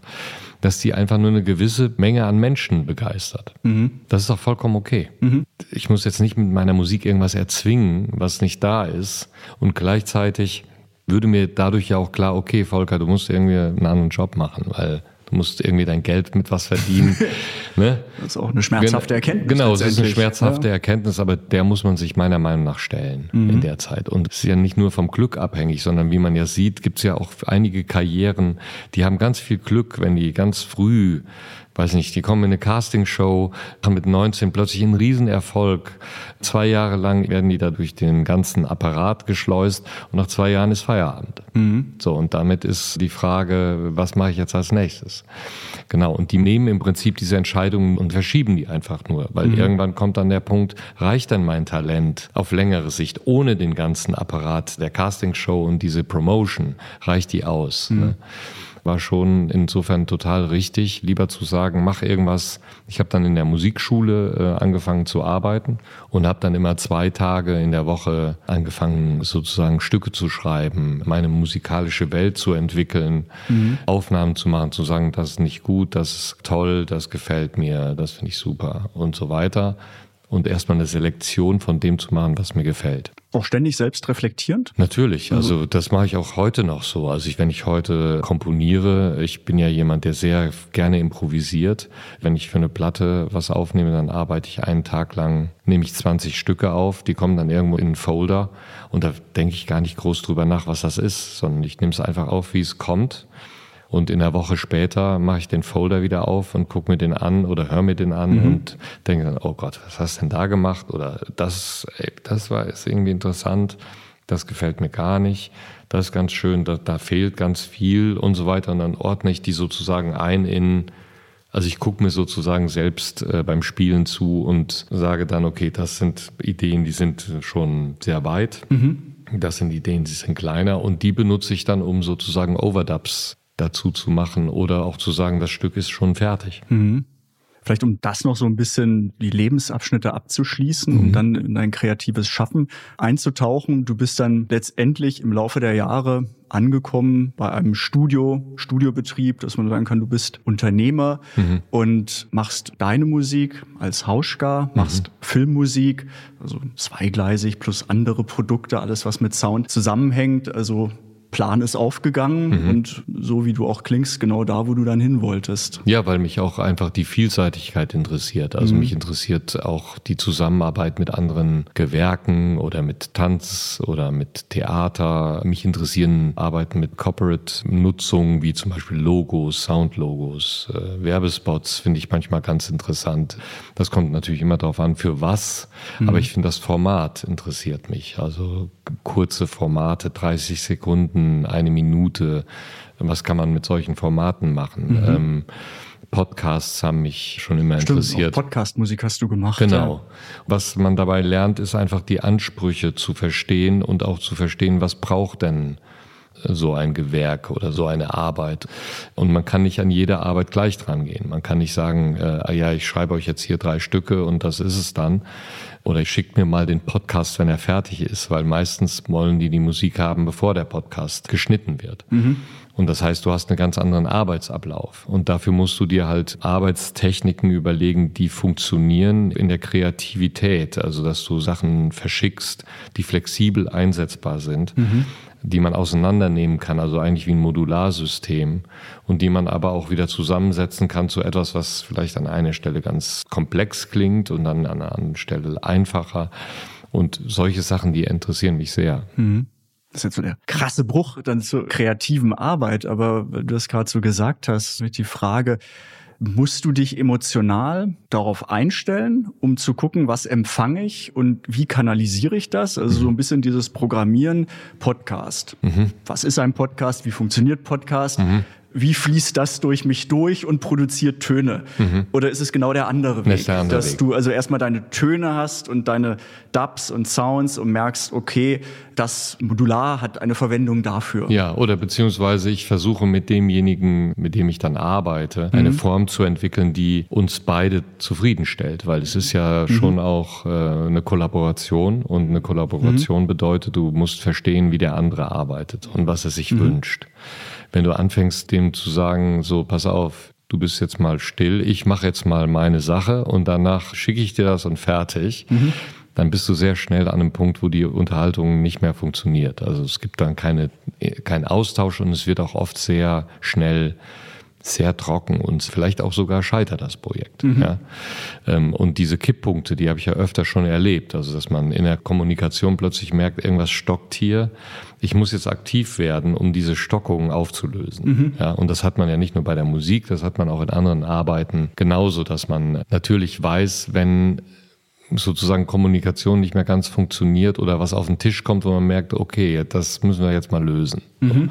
dass die einfach nur eine gewisse Menge an Menschen begeistert. Mhm. Das ist auch vollkommen okay. Mhm. Ich muss jetzt nicht mit meiner Musik irgendwas erzwingen, was nicht da ist. Und gleichzeitig würde mir dadurch ja auch klar, okay, Volker, du musst irgendwie einen anderen Job machen, weil Du musst irgendwie dein Geld mit was verdienen. ne? Das ist auch eine schmerzhafte Erkenntnis. Genau, es ist eine schmerzhafte ja. Erkenntnis, aber der muss man sich meiner Meinung nach stellen mhm. in der Zeit. Und es ist ja nicht nur vom Glück abhängig, sondern wie man ja sieht, gibt es ja auch einige Karrieren, die haben ganz viel Glück, wenn die ganz früh weiß nicht, die kommen in eine Castingshow, haben mit 19 plötzlich einen Riesenerfolg. Zwei Jahre lang werden die da durch den ganzen Apparat geschleust und nach zwei Jahren ist Feierabend. Mhm. So, und damit ist die Frage, was mache ich jetzt als nächstes? Genau, und die nehmen im Prinzip diese Entscheidungen und verschieben die einfach nur, weil mhm. irgendwann kommt dann der Punkt, reicht dann mein Talent auf längere Sicht ohne den ganzen Apparat der Castingshow und diese Promotion, reicht die aus? Mhm. Ne? War schon insofern total richtig, lieber zu sagen, mach irgendwas. Ich habe dann in der Musikschule äh, angefangen zu arbeiten und habe dann immer zwei Tage in der Woche angefangen, sozusagen Stücke zu schreiben, meine musikalische Welt zu entwickeln, mhm. Aufnahmen zu machen, zu sagen, das ist nicht gut, das ist toll, das gefällt mir, das finde ich super und so weiter und erstmal eine Selektion von dem zu machen, was mir gefällt. Auch ständig selbst reflektierend? Natürlich, also, also das mache ich auch heute noch so. Also ich, wenn ich heute komponiere, ich bin ja jemand, der sehr gerne improvisiert. Wenn ich für eine Platte was aufnehme, dann arbeite ich einen Tag lang, nehme ich 20 Stücke auf, die kommen dann irgendwo in einen Folder und da denke ich gar nicht groß drüber nach, was das ist, sondern ich nehme es einfach auf, wie es kommt und in der Woche später mache ich den Folder wieder auf und gucke mir den an oder höre mir den an mhm. und denke dann, oh Gott, was hast du denn da gemacht? Oder das, ey, das war ist irgendwie interessant, das gefällt mir gar nicht, das ist ganz schön, da, da fehlt ganz viel und so weiter. Und dann ordne ich die sozusagen ein in, also ich gucke mir sozusagen selbst äh, beim Spielen zu und sage dann, okay, das sind Ideen, die sind schon sehr weit. Mhm. Das sind Ideen, die sind kleiner und die benutze ich dann, um sozusagen Overdubs dazu zu machen oder auch zu sagen, das Stück ist schon fertig. Mhm. Vielleicht um das noch so ein bisschen die Lebensabschnitte abzuschließen mhm. und dann in dein kreatives Schaffen einzutauchen. Du bist dann letztendlich im Laufe der Jahre angekommen bei einem Studio, Studiobetrieb, dass man sagen kann, du bist Unternehmer mhm. und machst deine Musik als Hauschka, machst mhm. Filmmusik, also zweigleisig plus andere Produkte, alles was mit Sound zusammenhängt, also Plan ist aufgegangen mhm. und so wie du auch klingst, genau da, wo du dann hin wolltest. Ja, weil mich auch einfach die Vielseitigkeit interessiert. Also mhm. mich interessiert auch die Zusammenarbeit mit anderen Gewerken oder mit Tanz oder mit Theater. Mich interessieren Arbeiten mit Corporate-Nutzung, wie zum Beispiel Logos, Soundlogos, äh, Werbespots, finde ich manchmal ganz interessant. Das kommt natürlich immer darauf an, für was, mhm. aber ich finde das Format interessiert mich. Also kurze Formate, 30 Sekunden, eine Minute. Was kann man mit solchen Formaten machen? Mhm. Ähm, Podcasts haben mich schon immer Stimmt, interessiert. Podcast-Musik hast du gemacht. Genau. Ja. Was man dabei lernt, ist einfach die Ansprüche zu verstehen und auch zu verstehen, was braucht denn so ein Gewerk oder so eine Arbeit. Und man kann nicht an jede Arbeit gleich dran gehen. Man kann nicht sagen, äh, ja, ich schreibe euch jetzt hier drei Stücke und das ist es dann. Oder ich schicke mir mal den Podcast, wenn er fertig ist, weil meistens wollen die die Musik haben, bevor der Podcast geschnitten wird. Mhm. Und das heißt, du hast einen ganz anderen Arbeitsablauf. Und dafür musst du dir halt Arbeitstechniken überlegen, die funktionieren in der Kreativität. Also, dass du Sachen verschickst, die flexibel einsetzbar sind. Mhm die man auseinandernehmen kann, also eigentlich wie ein Modularsystem und die man aber auch wieder zusammensetzen kann zu etwas, was vielleicht an einer Stelle ganz komplex klingt und dann an einer anderen Stelle einfacher. Und solche Sachen, die interessieren mich sehr. Mhm. Das ist jetzt so der krasse Bruch dann zur kreativen Arbeit, aber du das gerade so gesagt hast, mit die Frage, musst du dich emotional darauf einstellen, um zu gucken, was empfange ich und wie kanalisiere ich das? Also so ein bisschen dieses Programmieren Podcast. Mhm. Was ist ein Podcast? Wie funktioniert Podcast? Mhm wie fließt das durch mich durch und produziert Töne? Mhm. Oder ist es genau der andere Weg, der andere dass Weg. du also erstmal deine Töne hast und deine Dubs und Sounds und merkst, okay, das Modular hat eine Verwendung dafür. Ja, oder beziehungsweise ich versuche mit demjenigen, mit dem ich dann arbeite, mhm. eine Form zu entwickeln, die uns beide zufriedenstellt, weil es ist ja mhm. schon auch äh, eine Kollaboration und eine Kollaboration mhm. bedeutet, du musst verstehen, wie der andere arbeitet und was er sich mhm. wünscht wenn du anfängst, dem zu sagen, so, pass auf, du bist jetzt mal still, ich mache jetzt mal meine Sache und danach schicke ich dir das und fertig, mhm. dann bist du sehr schnell an einem Punkt, wo die Unterhaltung nicht mehr funktioniert. Also es gibt dann keine, kein Austausch und es wird auch oft sehr schnell sehr trocken und vielleicht auch sogar scheitert das Projekt. Mhm. Ja? Ähm, und diese Kipppunkte, die habe ich ja öfter schon erlebt. Also dass man in der Kommunikation plötzlich merkt, irgendwas stockt hier. Ich muss jetzt aktiv werden, um diese Stockungen aufzulösen. Mhm. Ja, und das hat man ja nicht nur bei der Musik, das hat man auch in anderen Arbeiten genauso, dass man natürlich weiß, wenn sozusagen Kommunikation nicht mehr ganz funktioniert oder was auf den Tisch kommt, wo man merkt, okay, das müssen wir jetzt mal lösen. Mhm.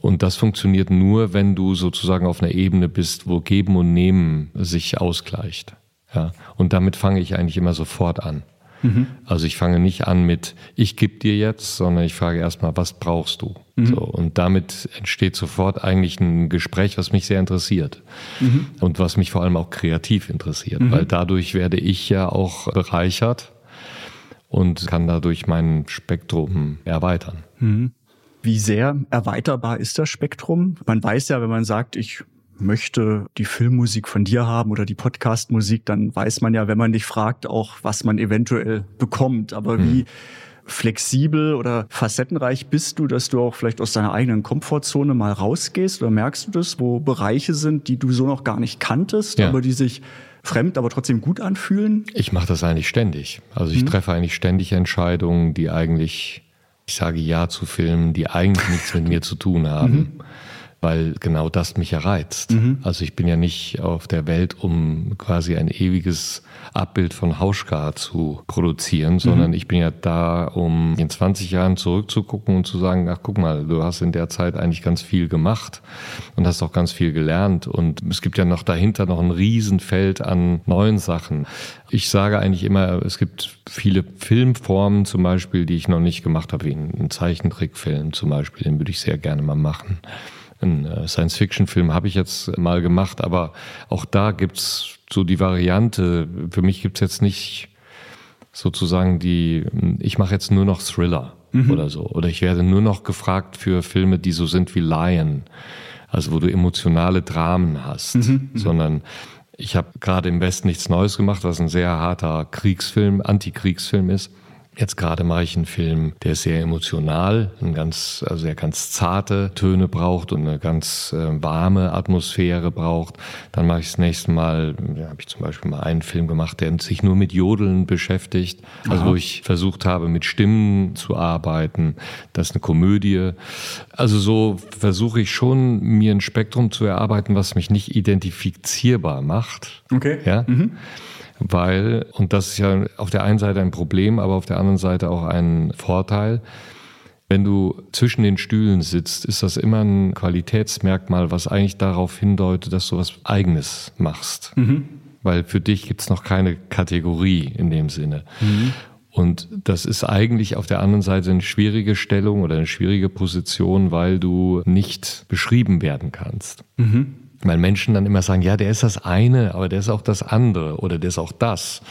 Und das funktioniert nur, wenn du sozusagen auf einer Ebene bist, wo Geben und Nehmen sich ausgleicht. Ja. Und damit fange ich eigentlich immer sofort an. Mhm. Also ich fange nicht an mit, ich gebe dir jetzt, sondern ich frage erstmal, was brauchst du? Mhm. So, und damit entsteht sofort eigentlich ein Gespräch, was mich sehr interessiert mhm. und was mich vor allem auch kreativ interessiert, mhm. weil dadurch werde ich ja auch bereichert und kann dadurch mein Spektrum erweitern. Mhm. Wie sehr erweiterbar ist das Spektrum? Man weiß ja, wenn man sagt, ich möchte die Filmmusik von dir haben oder die Podcastmusik, dann weiß man ja, wenn man dich fragt, auch, was man eventuell bekommt. Aber mhm. wie flexibel oder facettenreich bist du, dass du auch vielleicht aus deiner eigenen Komfortzone mal rausgehst oder merkst du das, wo Bereiche sind, die du so noch gar nicht kanntest, ja. aber die sich fremd, aber trotzdem gut anfühlen? Ich mache das eigentlich ständig. Also ich mhm. treffe eigentlich ständig Entscheidungen, die eigentlich, ich sage Ja zu Filmen, die eigentlich nichts mit mir zu tun haben. Mhm weil genau das mich ja reizt. Mhm. Also ich bin ja nicht auf der Welt, um quasi ein ewiges Abbild von Hauschka zu produzieren, sondern mhm. ich bin ja da, um in 20 Jahren zurückzugucken und zu sagen, ach guck mal, du hast in der Zeit eigentlich ganz viel gemacht und hast auch ganz viel gelernt und es gibt ja noch dahinter noch ein Riesenfeld an neuen Sachen. Ich sage eigentlich immer, es gibt viele Filmformen zum Beispiel, die ich noch nicht gemacht habe, wie ein Zeichentrickfilm zum Beispiel, den würde ich sehr gerne mal machen. Ein äh, Science-Fiction-Film habe ich jetzt mal gemacht, aber auch da gibt's so die Variante. Für mich gibt's jetzt nicht sozusagen die, ich mache jetzt nur noch Thriller mhm. oder so. Oder ich werde nur noch gefragt für Filme, die so sind wie Lion. Also wo du emotionale Dramen hast, mhm. mhm. sondern ich habe gerade im Westen nichts Neues gemacht, was ein sehr harter Kriegsfilm, Antikriegsfilm ist. Jetzt gerade mache ich einen Film, der ist sehr emotional, ein ganz, also der ganz zarte Töne braucht und eine ganz äh, warme Atmosphäre braucht. Dann mache ich das nächste Mal Da habe ich zum Beispiel mal einen Film gemacht, der sich nur mit Jodeln beschäftigt. Also Aha. wo ich versucht habe, mit Stimmen zu arbeiten. Das ist eine Komödie. Also so versuche ich schon, mir ein Spektrum zu erarbeiten, was mich nicht identifizierbar macht. Okay. Ja. Mhm weil, und das ist ja auf der einen Seite ein Problem, aber auf der anderen Seite auch ein Vorteil, wenn du zwischen den Stühlen sitzt, ist das immer ein Qualitätsmerkmal, was eigentlich darauf hindeutet, dass du was Eigenes machst. Mhm. Weil für dich gibt es noch keine Kategorie in dem Sinne. Mhm. Und das ist eigentlich auf der anderen Seite eine schwierige Stellung oder eine schwierige Position, weil du nicht beschrieben werden kannst. Mhm weil Menschen dann immer sagen, ja, der ist das eine, aber der ist auch das andere oder der ist auch das.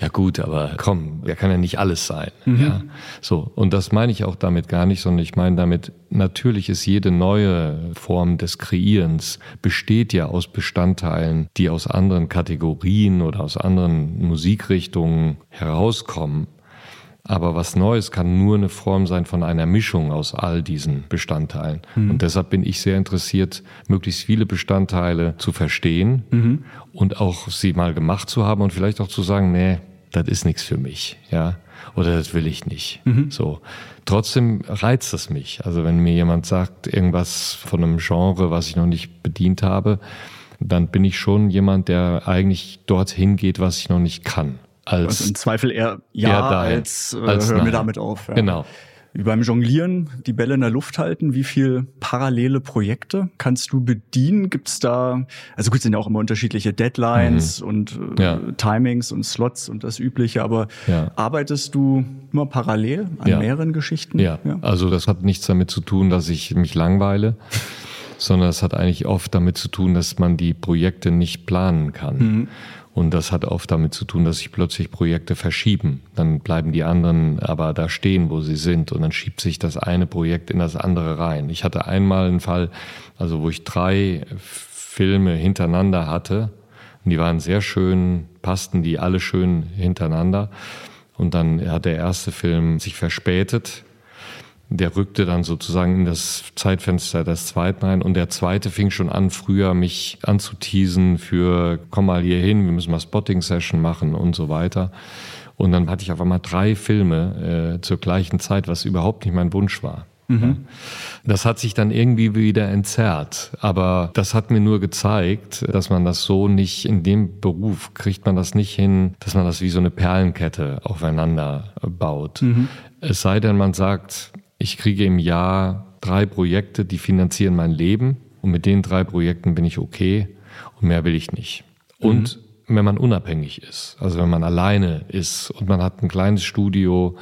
Ja gut, aber komm, der kann ja nicht alles sein. Mhm. Ja, so und das meine ich auch damit gar nicht, sondern ich meine damit, natürlich ist jede neue Form des Kreierens besteht ja aus Bestandteilen, die aus anderen Kategorien oder aus anderen Musikrichtungen herauskommen. Aber was Neues kann nur eine Form sein von einer Mischung aus all diesen Bestandteilen. Mhm. Und deshalb bin ich sehr interessiert, möglichst viele Bestandteile zu verstehen mhm. und auch sie mal gemacht zu haben und vielleicht auch zu sagen, nee, das ist nichts für mich, ja. Oder das will ich nicht. Mhm. So. Trotzdem reizt es mich. Also wenn mir jemand sagt, irgendwas von einem Genre, was ich noch nicht bedient habe, dann bin ich schon jemand, der eigentlich dorthin geht, was ich noch nicht kann als also im Zweifel eher ja eher als, äh, als hör mir damit auf. Ja. Genau. Wie beim Jonglieren, die Bälle in der Luft halten, wie viel parallele Projekte kannst du bedienen? Gibt's da, also gut, sind ja auch immer unterschiedliche Deadlines mhm. und äh, ja. Timings und Slots und das Übliche, aber ja. arbeitest du immer parallel an ja. mehreren Geschichten? Ja. also das hat nichts damit zu tun, dass ich mich langweile. sondern es hat eigentlich oft damit zu tun, dass man die Projekte nicht planen kann. Mhm. Und das hat oft damit zu tun, dass sich plötzlich Projekte verschieben. Dann bleiben die anderen aber da stehen, wo sie sind. Und dann schiebt sich das eine Projekt in das andere rein. Ich hatte einmal einen Fall, also wo ich drei Filme hintereinander hatte. Und die waren sehr schön, passten die alle schön hintereinander. Und dann hat der erste Film sich verspätet der rückte dann sozusagen in das Zeitfenster des zweiten ein und der zweite fing schon an, früher mich anzuteasen für komm mal hier hin, wir müssen mal Spotting-Session machen und so weiter. Und dann hatte ich auf einmal drei Filme äh, zur gleichen Zeit, was überhaupt nicht mein Wunsch war. Mhm. Das hat sich dann irgendwie wieder entzerrt. Aber das hat mir nur gezeigt, dass man das so nicht, in dem Beruf kriegt man das nicht hin, dass man das wie so eine Perlenkette aufeinander baut. Mhm. Es sei denn, man sagt, ich kriege im Jahr drei Projekte, die finanzieren mein Leben und mit den drei Projekten bin ich okay und mehr will ich nicht. Und mhm. wenn man unabhängig ist, also wenn man alleine ist und man hat ein kleines Studio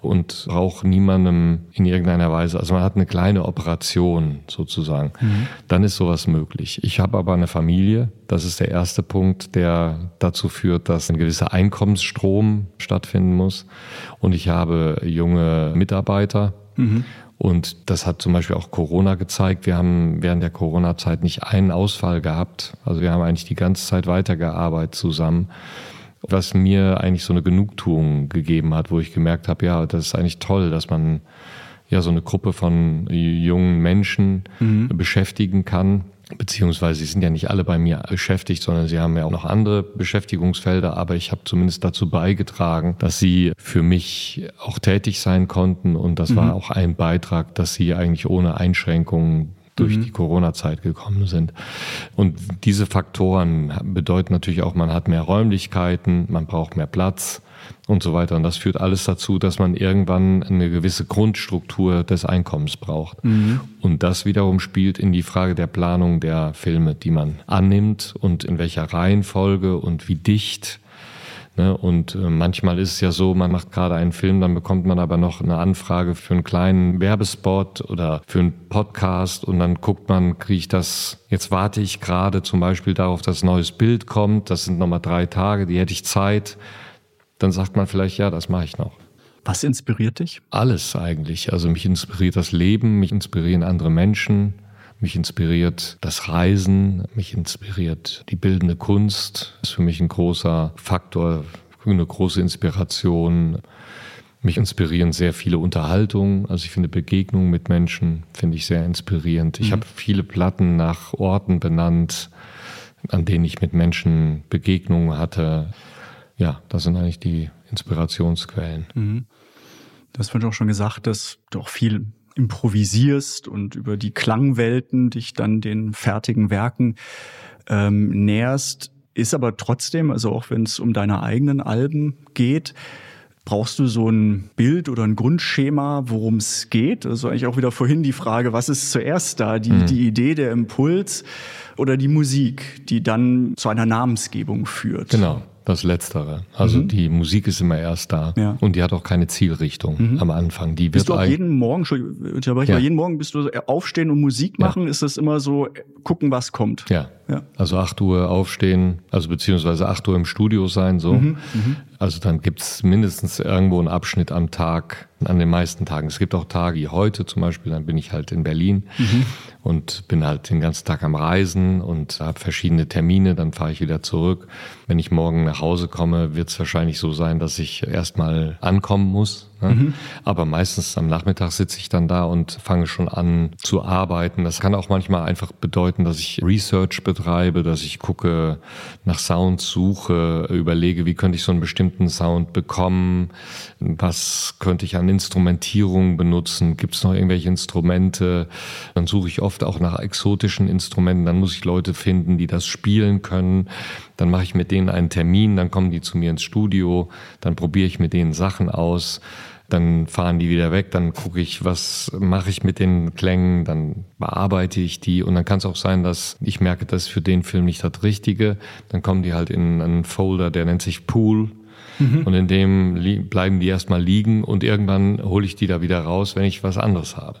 und braucht niemandem in irgendeiner Weise, also man hat eine kleine Operation sozusagen, mhm. dann ist sowas möglich. Ich habe aber eine Familie, das ist der erste Punkt, der dazu führt, dass ein gewisser Einkommensstrom stattfinden muss. Und ich habe junge Mitarbeiter, Mhm. Und das hat zum Beispiel auch Corona gezeigt. Wir haben während der Corona-Zeit nicht einen Ausfall gehabt. Also wir haben eigentlich die ganze Zeit weitergearbeitet zusammen, was mir eigentlich so eine Genugtuung gegeben hat, wo ich gemerkt habe, ja, das ist eigentlich toll, dass man ja so eine Gruppe von jungen Menschen mhm. beschäftigen kann beziehungsweise sie sind ja nicht alle bei mir beschäftigt, sondern sie haben ja auch noch andere Beschäftigungsfelder, aber ich habe zumindest dazu beigetragen, dass sie für mich auch tätig sein konnten und das mhm. war auch ein Beitrag, dass sie eigentlich ohne Einschränkungen durch mhm. die Corona-Zeit gekommen sind. Und diese Faktoren bedeuten natürlich auch, man hat mehr Räumlichkeiten, man braucht mehr Platz und so weiter. Und das führt alles dazu, dass man irgendwann eine gewisse Grundstruktur des Einkommens braucht. Mhm. Und das wiederum spielt in die Frage der Planung der Filme, die man annimmt und in welcher Reihenfolge und wie dicht. Ne? Und äh, manchmal ist es ja so, man macht gerade einen Film, dann bekommt man aber noch eine Anfrage für einen kleinen Werbespot oder für einen Podcast und dann guckt man, kriege ich das, jetzt warte ich gerade zum Beispiel darauf, dass ein neues Bild kommt, das sind nochmal drei Tage, die hätte ich Zeit dann sagt man vielleicht, ja, das mache ich noch. Was inspiriert dich? Alles eigentlich. Also mich inspiriert das Leben, mich inspirieren andere Menschen, mich inspiriert das Reisen, mich inspiriert die bildende Kunst. Das ist für mich ein großer Faktor, eine große Inspiration. Mich inspirieren sehr viele Unterhaltungen. Also ich finde Begegnungen mit Menschen finde ich sehr inspirierend. Ich mhm. habe viele Platten nach Orten benannt, an denen ich mit Menschen Begegnungen hatte. Ja, das sind eigentlich die Inspirationsquellen. Mhm. Du hast vorhin auch schon gesagt, dass du auch viel improvisierst und über die Klangwelten dich dann den fertigen Werken ähm, näherst. Ist aber trotzdem, also auch wenn es um deine eigenen Alben geht, Brauchst du so ein Bild oder ein Grundschema, worum es geht? Also eigentlich auch wieder vorhin die Frage, was ist zuerst da? Die, mhm. die Idee, der Impuls oder die Musik, die dann zu einer Namensgebung führt? Genau. Das Letztere. Also mhm. die Musik ist immer erst da ja. und die hat auch keine Zielrichtung mhm. am Anfang. Die bist du auch jeden Morgen, ja. jeden Morgen bist du aufstehen und Musik machen? Ja. Ist das immer so gucken, was kommt? Ja. Ja. Also 8 Uhr aufstehen, also beziehungsweise 8 Uhr im Studio sein, so. Mhm. mhm. Also dann gibt's mindestens irgendwo einen Abschnitt am Tag, an den meisten Tagen. Es gibt auch Tage wie heute zum Beispiel, dann bin ich halt in Berlin mhm. und bin halt den ganzen Tag am Reisen und habe verschiedene Termine, dann fahre ich wieder zurück. Wenn ich morgen nach Hause komme, wird es wahrscheinlich so sein, dass ich erstmal ankommen muss Ne? Mhm. Aber meistens am Nachmittag sitze ich dann da und fange schon an zu arbeiten. Das kann auch manchmal einfach bedeuten, dass ich Research betreibe, dass ich gucke, nach Sounds suche, überlege, wie könnte ich so einen bestimmten Sound bekommen, was könnte ich an Instrumentierung benutzen, gibt es noch irgendwelche Instrumente. Dann suche ich oft auch nach exotischen Instrumenten, dann muss ich Leute finden, die das spielen können. Dann mache ich mit denen einen Termin, dann kommen die zu mir ins Studio, dann probiere ich mit denen Sachen aus dann fahren die wieder weg, dann gucke ich, was mache ich mit den Klängen, dann bearbeite ich die. Und dann kann es auch sein, dass ich merke, das ist für den Film nicht das Richtige, dann kommen die halt in einen Folder, der nennt sich Pool mhm. und in dem bleiben die erstmal liegen und irgendwann hole ich die da wieder raus, wenn ich was anderes habe.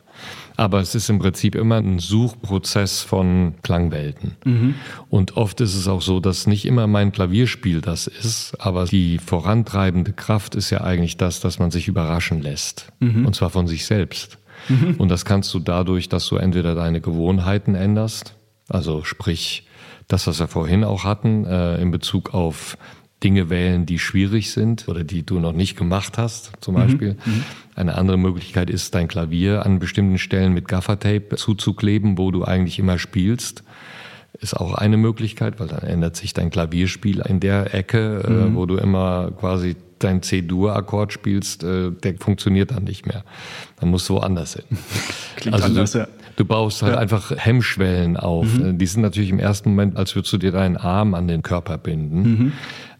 Aber es ist im Prinzip immer ein Suchprozess von Klangwelten. Mhm. Und oft ist es auch so, dass nicht immer mein Klavierspiel das ist, aber die vorantreibende Kraft ist ja eigentlich das, dass man sich überraschen lässt. Mhm. Und zwar von sich selbst. Mhm. Und das kannst du dadurch, dass du entweder deine Gewohnheiten änderst, also sprich das, was wir vorhin auch hatten, äh, in Bezug auf Dinge wählen, die schwierig sind oder die du noch nicht gemacht hast, zum mhm. Beispiel. Mhm. Eine andere Möglichkeit ist, dein Klavier an bestimmten Stellen mit Gaffertape zuzukleben, wo du eigentlich immer spielst. Ist auch eine Möglichkeit, weil dann ändert sich dein Klavierspiel in der Ecke, äh, mhm. äh, wo du immer quasi dein C-Dur-Akkord spielst, äh, der funktioniert dann nicht mehr. Dann musst du woanders hin. Klingt also anders, du, ja. Du baust halt ja. einfach Hemmschwellen auf. Mhm. Die sind natürlich im ersten Moment, als würdest du dir deinen Arm an den Körper binden. Mhm.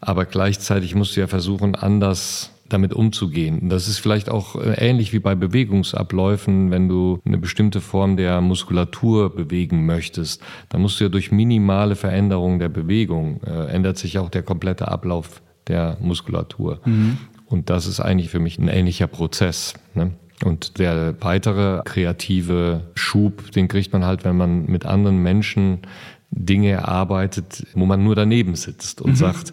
Aber gleichzeitig musst du ja versuchen, anders damit umzugehen. Das ist vielleicht auch äh, ähnlich wie bei Bewegungsabläufen, wenn du eine bestimmte Form der Muskulatur bewegen möchtest. Dann musst du ja durch minimale Veränderungen der Bewegung äh, ändert sich auch der komplette Ablauf der Muskulatur. Mhm. Und das ist eigentlich für mich ein ähnlicher Prozess. Ne? Und der weitere kreative Schub, den kriegt man halt, wenn man mit anderen Menschen Dinge erarbeitet, wo man nur daneben sitzt und mhm. sagt,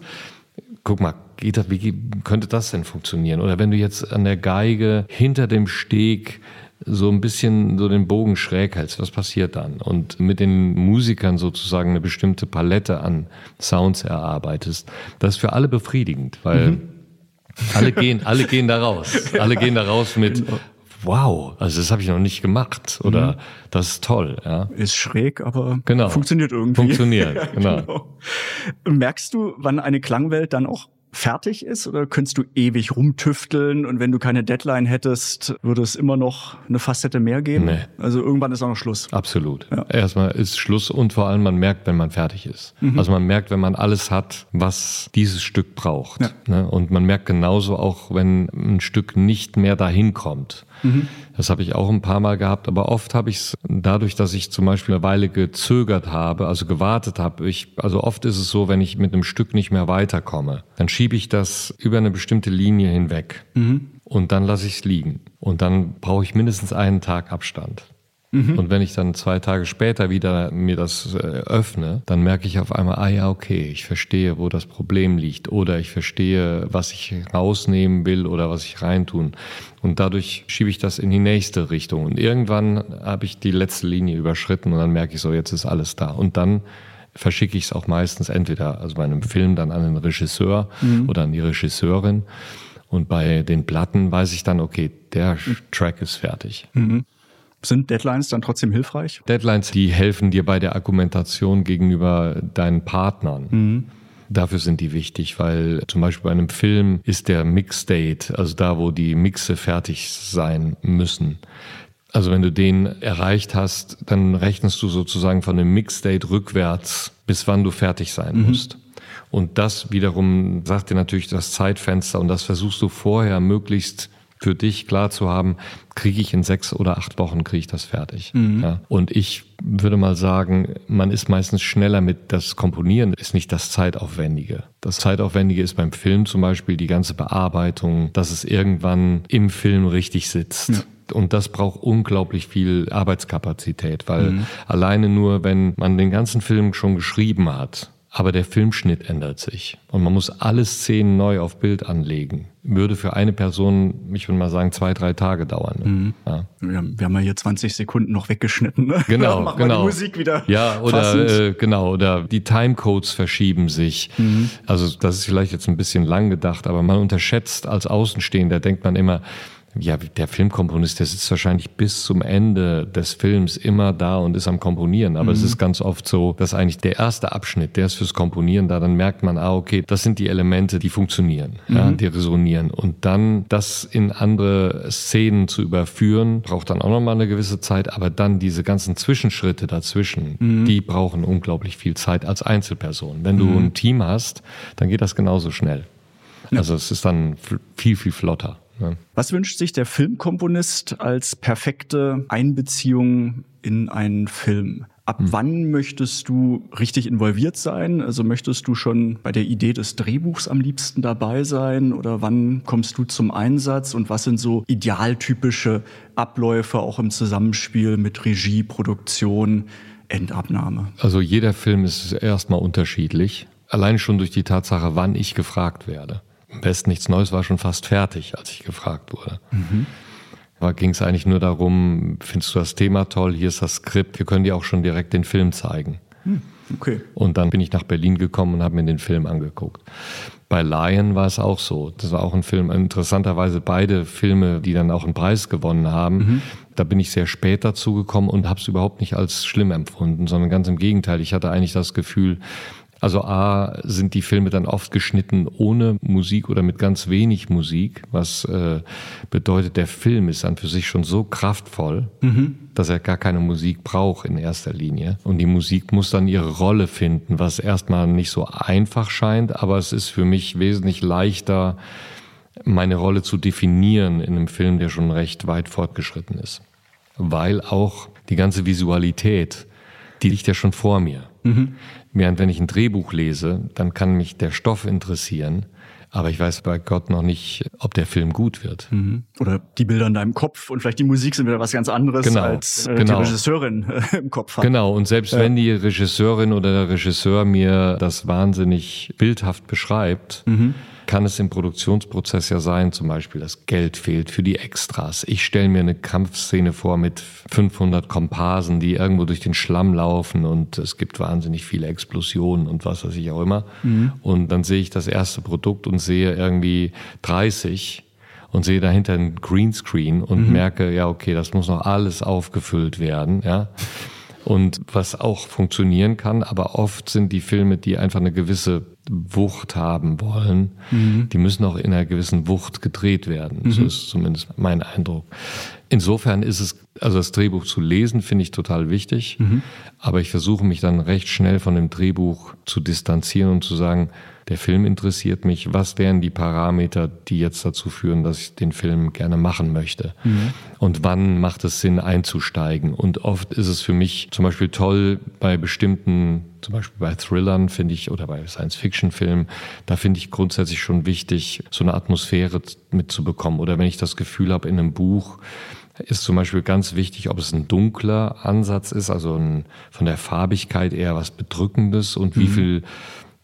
guck mal, geht das, wie könnte das denn funktionieren? Oder wenn du jetzt an der Geige hinter dem Steg so ein bisschen so den Bogen schräg hältst, was passiert dann? Und mit den Musikern sozusagen eine bestimmte Palette an Sounds erarbeitest, das ist für alle befriedigend, weil mhm. alle gehen, alle gehen da raus. Alle gehen da raus mit, wow, also das habe ich noch nicht gemacht oder mhm. das ist toll. Ja. Ist schräg, aber genau. funktioniert irgendwie. Funktioniert, genau. genau. Merkst du, wann eine Klangwelt dann auch fertig ist oder könntest du ewig rumtüfteln und wenn du keine Deadline hättest, würde es immer noch eine Facette mehr geben? Nee. Also irgendwann ist auch noch Schluss. Absolut. Ja. Erstmal ist Schluss und vor allem man merkt, wenn man fertig ist. Mhm. Also man merkt, wenn man alles hat, was dieses Stück braucht. Ja. Ne? Und man merkt genauso auch, wenn ein Stück nicht mehr dahin kommt. Mhm. Das habe ich auch ein paar Mal gehabt, aber oft habe ich es dadurch, dass ich zum Beispiel eine Weile gezögert habe, also gewartet habe. Ich, also oft ist es so, wenn ich mit einem Stück nicht mehr weiterkomme, dann schiebe ich das über eine bestimmte Linie hinweg mhm. und dann lasse ich es liegen. Und dann brauche ich mindestens einen Tag Abstand. Mhm. Und wenn ich dann zwei Tage später wieder mir das äh, öffne, dann merke ich auf einmal, ah ja, okay, ich verstehe, wo das Problem liegt oder ich verstehe, was ich rausnehmen will oder was ich reintun. Und dadurch schiebe ich das in die nächste Richtung. Und irgendwann habe ich die letzte Linie überschritten und dann merke ich so, jetzt ist alles da. Und dann verschicke ich es auch meistens entweder, also bei einem Film dann an den Regisseur mhm. oder an die Regisseurin. Und bei den Platten weiß ich dann, okay, der Track ist fertig. Mhm. Sind Deadlines dann trotzdem hilfreich? Deadlines, die helfen dir bei der Argumentation gegenüber deinen Partnern. Mhm. Dafür sind die wichtig, weil zum Beispiel bei einem Film ist der Mix-Date, also da, wo die Mixe fertig sein müssen. Also wenn du den erreicht hast, dann rechnest du sozusagen von dem Mix-Date rückwärts, bis wann du fertig sein mhm. musst. Und das wiederum sagt dir natürlich das Zeitfenster und das versuchst du vorher möglichst für dich klar zu haben, kriege ich in sechs oder acht Wochen, kriege ich das fertig. Mhm. Ja. Und ich würde mal sagen, man ist meistens schneller mit das Komponieren, ist nicht das Zeitaufwendige. Das Zeitaufwendige ist beim Film zum Beispiel die ganze Bearbeitung, dass es irgendwann im Film richtig sitzt. Ja. Und das braucht unglaublich viel Arbeitskapazität, weil mhm. alleine nur, wenn man den ganzen Film schon geschrieben hat, aber der Filmschnitt ändert sich und man muss alle Szenen neu auf Bild anlegen. Würde für eine Person, ich würde mal sagen, zwei, drei Tage dauern. Ne? Mhm. Ja. Wir, haben, wir haben ja hier 20 Sekunden noch weggeschnitten. Ne? Genau, Machen genau. die Musik wieder. Ja, oder äh, genau, oder die Timecodes verschieben sich. Mhm. Also das ist vielleicht jetzt ein bisschen lang gedacht, aber man unterschätzt als Außenstehender, denkt man immer, ja, der Filmkomponist, der sitzt wahrscheinlich bis zum Ende des Films immer da und ist am Komponieren. Aber mhm. es ist ganz oft so, dass eigentlich der erste Abschnitt, der ist fürs Komponieren da, dann merkt man, ah, okay, das sind die Elemente, die funktionieren, mhm. ja, die resonieren. Und dann das in andere Szenen zu überführen, braucht dann auch nochmal eine gewisse Zeit, aber dann diese ganzen Zwischenschritte dazwischen, mhm. die brauchen unglaublich viel Zeit als Einzelperson. Wenn du mhm. ein Team hast, dann geht das genauso schnell. Also es ist dann viel, viel flotter. Ja. Was wünscht sich der Filmkomponist als perfekte Einbeziehung in einen Film? Ab hm. wann möchtest du richtig involviert sein? Also möchtest du schon bei der Idee des Drehbuchs am liebsten dabei sein? Oder wann kommst du zum Einsatz? Und was sind so idealtypische Abläufe auch im Zusammenspiel mit Regie, Produktion, Endabnahme? Also jeder Film ist erstmal unterschiedlich. Allein schon durch die Tatsache, wann ich gefragt werde. Im Westen nichts Neues war schon fast fertig, als ich gefragt wurde. Mhm. Da ging es eigentlich nur darum, findest du das Thema toll, hier ist das Skript, wir können dir auch schon direkt den Film zeigen. Mhm. Okay. Und dann bin ich nach Berlin gekommen und habe mir den Film angeguckt. Bei Lion war es auch so. Das war auch ein Film, interessanterweise beide Filme, die dann auch einen Preis gewonnen haben. Mhm. Da bin ich sehr spät dazu gekommen und habe es überhaupt nicht als schlimm empfunden, sondern ganz im Gegenteil. Ich hatte eigentlich das Gefühl, also A sind die Filme dann oft geschnitten ohne Musik oder mit ganz wenig Musik, was äh, bedeutet, der Film ist dann für sich schon so kraftvoll, mhm. dass er gar keine Musik braucht in erster Linie. Und die Musik muss dann ihre Rolle finden, was erstmal nicht so einfach scheint, aber es ist für mich wesentlich leichter, meine Rolle zu definieren in einem Film, der schon recht weit fortgeschritten ist. Weil auch die ganze Visualität, die liegt ja schon vor mir. Mhm. Während wenn ich ein Drehbuch lese, dann kann mich der Stoff interessieren. Aber ich weiß bei Gott noch nicht, ob der Film gut wird. Mhm. Oder die Bilder in deinem Kopf und vielleicht die Musik sind wieder was ganz anderes, genau. als äh, genau. die Regisseurin äh, im Kopf hat. Genau, und selbst ja. wenn die Regisseurin oder der Regisseur mir das wahnsinnig bildhaft beschreibt, mhm kann es im Produktionsprozess ja sein, zum Beispiel, dass Geld fehlt für die Extras. Ich stelle mir eine Kampfszene vor mit 500 Komparsen, die irgendwo durch den Schlamm laufen und es gibt wahnsinnig viele Explosionen und was weiß ich auch immer. Mhm. Und dann sehe ich das erste Produkt und sehe irgendwie 30 und sehe dahinter ein Greenscreen und mhm. merke, ja, okay, das muss noch alles aufgefüllt werden, ja. Und was auch funktionieren kann, aber oft sind die Filme, die einfach eine gewisse Wucht haben wollen, mhm. die müssen auch in einer gewissen Wucht gedreht werden. Mhm. So ist zumindest mein Eindruck. Insofern ist es, also das Drehbuch zu lesen, finde ich total wichtig. Mhm. Aber ich versuche mich dann recht schnell von dem Drehbuch zu distanzieren und zu sagen, der Film interessiert mich, was wären die Parameter, die jetzt dazu führen, dass ich den Film gerne machen möchte? Mhm. Und wann macht es Sinn einzusteigen? Und oft ist es für mich zum Beispiel toll bei bestimmten, zum Beispiel bei Thrillern finde ich, oder bei Science-Fiction-Filmen, da finde ich grundsätzlich schon wichtig, so eine Atmosphäre mitzubekommen. Oder wenn ich das Gefühl habe in einem Buch, ist zum Beispiel ganz wichtig, ob es ein dunkler Ansatz ist, also ein, von der Farbigkeit eher was Bedrückendes und wie mhm. viel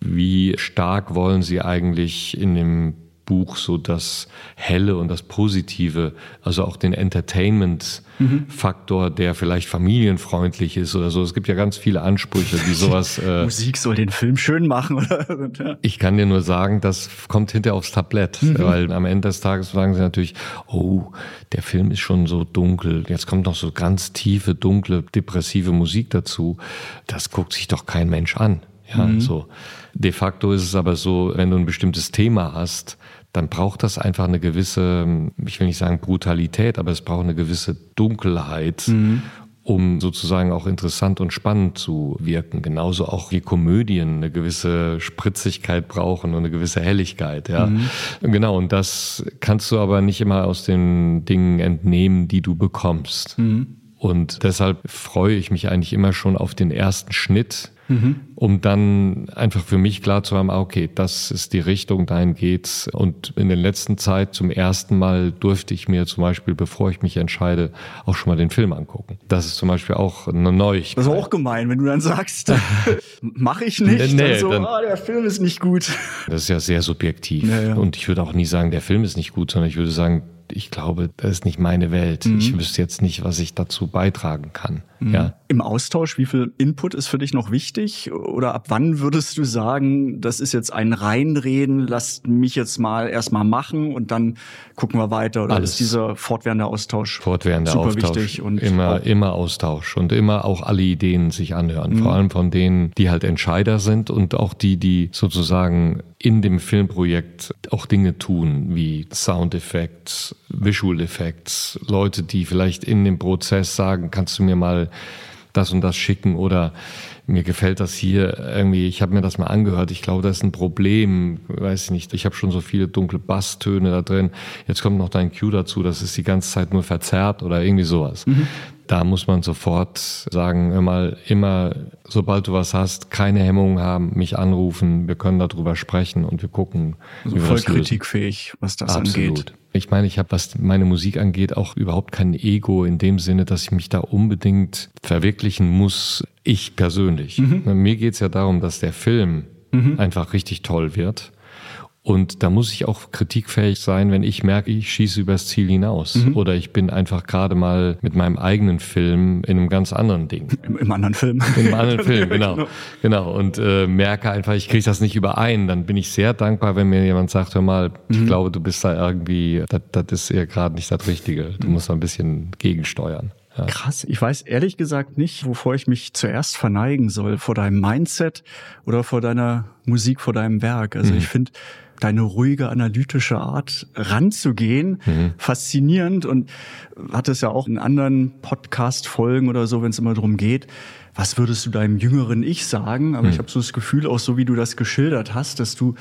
wie stark wollen Sie eigentlich in dem Buch so das Helle und das Positive, also auch den Entertainment-Faktor, der vielleicht familienfreundlich ist oder so. Es gibt ja ganz viele Ansprüche, die sowas. Äh, Musik soll den Film schön machen, oder? ja. Ich kann dir nur sagen, das kommt hinter aufs Tablett, mhm. weil am Ende des Tages sagen sie natürlich, oh, der Film ist schon so dunkel. Jetzt kommt noch so ganz tiefe, dunkle, depressive Musik dazu. Das guckt sich doch kein Mensch an. Ja, mhm. so. De facto ist es aber so, wenn du ein bestimmtes Thema hast, dann braucht das einfach eine gewisse, ich will nicht sagen Brutalität, aber es braucht eine gewisse Dunkelheit, mhm. um sozusagen auch interessant und spannend zu wirken. Genauso auch wie Komödien eine gewisse Spritzigkeit brauchen und eine gewisse Helligkeit, ja. Mhm. Genau. Und das kannst du aber nicht immer aus den Dingen entnehmen, die du bekommst. Mhm. Und deshalb freue ich mich eigentlich immer schon auf den ersten Schnitt, mhm. um dann einfach für mich klar zu haben, ah, okay, das ist die Richtung, dahin geht's. Und in der letzten Zeit zum ersten Mal durfte ich mir zum Beispiel, bevor ich mich entscheide, auch schon mal den Film angucken. Das ist zum Beispiel auch eine Neuigkeit. Das ist auch gemein, wenn du dann sagst, mache ich nicht. Nee, dann so, dann, oh, der Film ist nicht gut. Das ist ja sehr subjektiv. Ja, ja. Und ich würde auch nie sagen, der Film ist nicht gut, sondern ich würde sagen, ich glaube, das ist nicht meine Welt. Mhm. Ich wüsste jetzt nicht, was ich dazu beitragen kann. Mhm. Ja. Im Austausch, wie viel Input ist für dich noch wichtig? Oder ab wann würdest du sagen, das ist jetzt ein Reinreden, lasst mich jetzt mal erstmal machen und dann gucken wir weiter? Oder Alles. ist dieser fortwährende Austausch fortwährender super Austausch, wichtig? Und immer, immer Austausch und immer auch alle Ideen sich anhören. Mhm. Vor allem von denen, die halt Entscheider sind und auch die, die sozusagen in dem Filmprojekt auch Dinge tun, wie Soundeffekte, Visual Effects, Leute, die vielleicht in dem Prozess sagen, kannst du mir mal das und das schicken oder mir gefällt das hier irgendwie, ich habe mir das mal angehört, ich glaube, das ist ein Problem, weiß ich nicht, ich habe schon so viele dunkle Basstöne da drin, jetzt kommt noch dein Cue dazu, das ist die ganze Zeit nur verzerrt oder irgendwie sowas. Mhm. Da muss man sofort sagen, immer, immer, sobald du was hast, keine Hemmungen haben, mich anrufen, wir können darüber sprechen und wir gucken. Also voll kritikfähig, was das Absolut. angeht. Ich meine, ich habe, was meine Musik angeht, auch überhaupt kein Ego in dem Sinne, dass ich mich da unbedingt verwirklichen muss, ich persönlich. Mhm. Mir geht's ja darum, dass der Film mhm. einfach richtig toll wird. Und da muss ich auch kritikfähig sein, wenn ich merke, ich schieße übers Ziel hinaus. Mhm. Oder ich bin einfach gerade mal mit meinem eigenen Film in einem ganz anderen Ding. Im, im anderen Film. Im anderen Film, genau. genau. genau. Und äh, merke einfach, ich kriege das nicht überein. Dann bin ich sehr dankbar, wenn mir jemand sagt, hör mal, mhm. ich glaube, du bist da irgendwie, das, das ist eher gerade nicht das Richtige. Du mhm. musst da ein bisschen gegensteuern. Ja. Krass. Ich weiß ehrlich gesagt nicht, wovor ich mich zuerst verneigen soll. Vor deinem Mindset oder vor deiner Musik, vor deinem Werk. Also mhm. ich finde, deine ruhige, analytische Art ranzugehen. Mhm. Faszinierend und hat es ja auch in anderen Podcast-Folgen oder so, wenn es immer darum geht, was würdest du deinem jüngeren Ich sagen? Aber mhm. ich habe so das Gefühl, auch so wie du das geschildert hast, dass du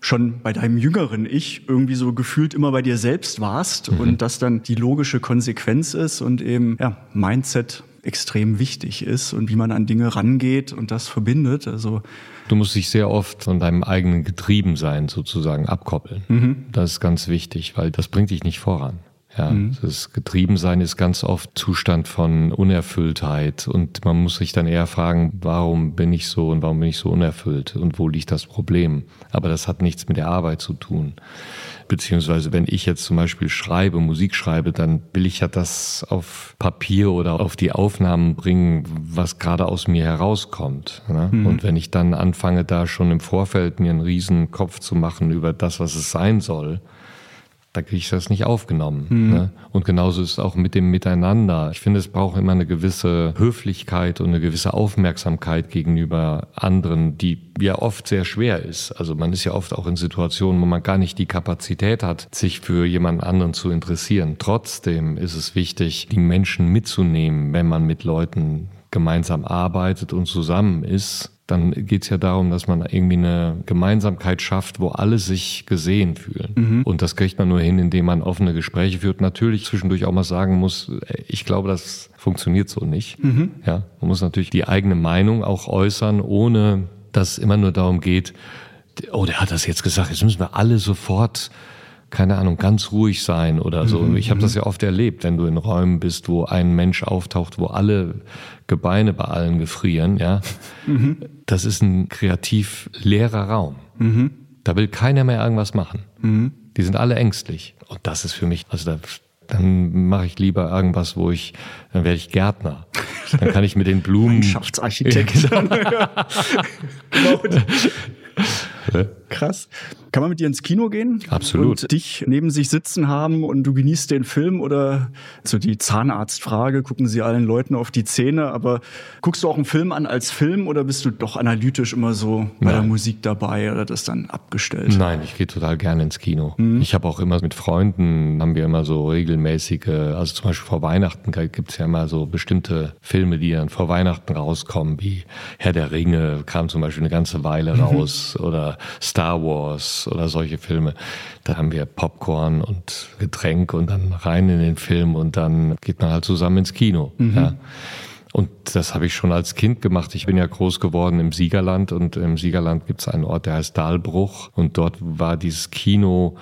schon bei deinem jüngeren Ich irgendwie so gefühlt immer bei dir selbst warst mhm. und das dann die logische Konsequenz ist und eben ja, Mindset extrem wichtig ist und wie man an Dinge rangeht und das verbindet. Also Du musst dich sehr oft von deinem eigenen Getriebensein sozusagen abkoppeln. Mhm. Das ist ganz wichtig, weil das bringt dich nicht voran. Ja, mhm. das Getriebensein ist ganz oft Zustand von Unerfülltheit und man muss sich dann eher fragen, warum bin ich so und warum bin ich so unerfüllt und wo liegt das Problem? Aber das hat nichts mit der Arbeit zu tun. Beziehungsweise wenn ich jetzt zum Beispiel schreibe, Musik schreibe, dann will ich ja das auf Papier oder auf die Aufnahmen bringen, was gerade aus mir herauskommt. Ne? Mhm. Und wenn ich dann anfange, da schon im Vorfeld mir einen riesen Kopf zu machen über das, was es sein soll, da kriege ich das nicht aufgenommen. Mhm. Ne? Und genauso ist es auch mit dem Miteinander. Ich finde, es braucht immer eine gewisse Höflichkeit und eine gewisse Aufmerksamkeit gegenüber anderen, die ja oft sehr schwer ist. Also man ist ja oft auch in Situationen, wo man gar nicht die Kapazität hat, sich für jemand anderen zu interessieren. Trotzdem ist es wichtig, die Menschen mitzunehmen, wenn man mit Leuten gemeinsam arbeitet und zusammen ist dann geht es ja darum, dass man irgendwie eine Gemeinsamkeit schafft, wo alle sich gesehen fühlen. Mhm. Und das kriegt man nur hin, indem man offene Gespräche führt. Natürlich zwischendurch auch mal sagen muss, ich glaube, das funktioniert so nicht. Mhm. Ja, man muss natürlich die eigene Meinung auch äußern, ohne dass es immer nur darum geht, oh, der hat das jetzt gesagt, jetzt müssen wir alle sofort keine Ahnung, ganz ruhig sein oder so. Mhm. Ich habe das ja oft erlebt, wenn du in Räumen bist, wo ein Mensch auftaucht, wo alle Gebeine bei allen gefrieren, ja. Mhm. Das ist ein kreativ leerer Raum. Mhm. Da will keiner mehr irgendwas machen. Mhm. Die sind alle ängstlich. Und das ist für mich, also da, dann mache ich lieber irgendwas, wo ich, dann werde ich Gärtner. Dann kann ich mit den Blumen. Landschaftsarchitekt. genau. Krass. Kann man mit dir ins Kino gehen? Absolut. Und dich neben sich sitzen haben und du genießt den Film oder so die Zahnarztfrage, gucken sie allen Leuten auf die Zähne, aber guckst du auch einen Film an als Film oder bist du doch analytisch immer so bei Nein. der Musik dabei oder das dann abgestellt? Nein, ich gehe total gerne ins Kino. Mhm. Ich habe auch immer mit Freunden, haben wir immer so regelmäßige, also zum Beispiel vor Weihnachten gibt es ja immer so bestimmte Filme, die dann vor Weihnachten rauskommen, wie Herr der Ringe kam zum Beispiel eine ganze Weile mhm. raus mhm. oder Star Wars oder solche Filme. Da haben wir Popcorn und Getränk und dann rein in den Film und dann geht man halt zusammen ins Kino. Mhm. Ja. Und das habe ich schon als Kind gemacht. Ich bin ja groß geworden im Siegerland und im Siegerland gibt es einen Ort, der heißt Dahlbruch. Und dort war dieses Kino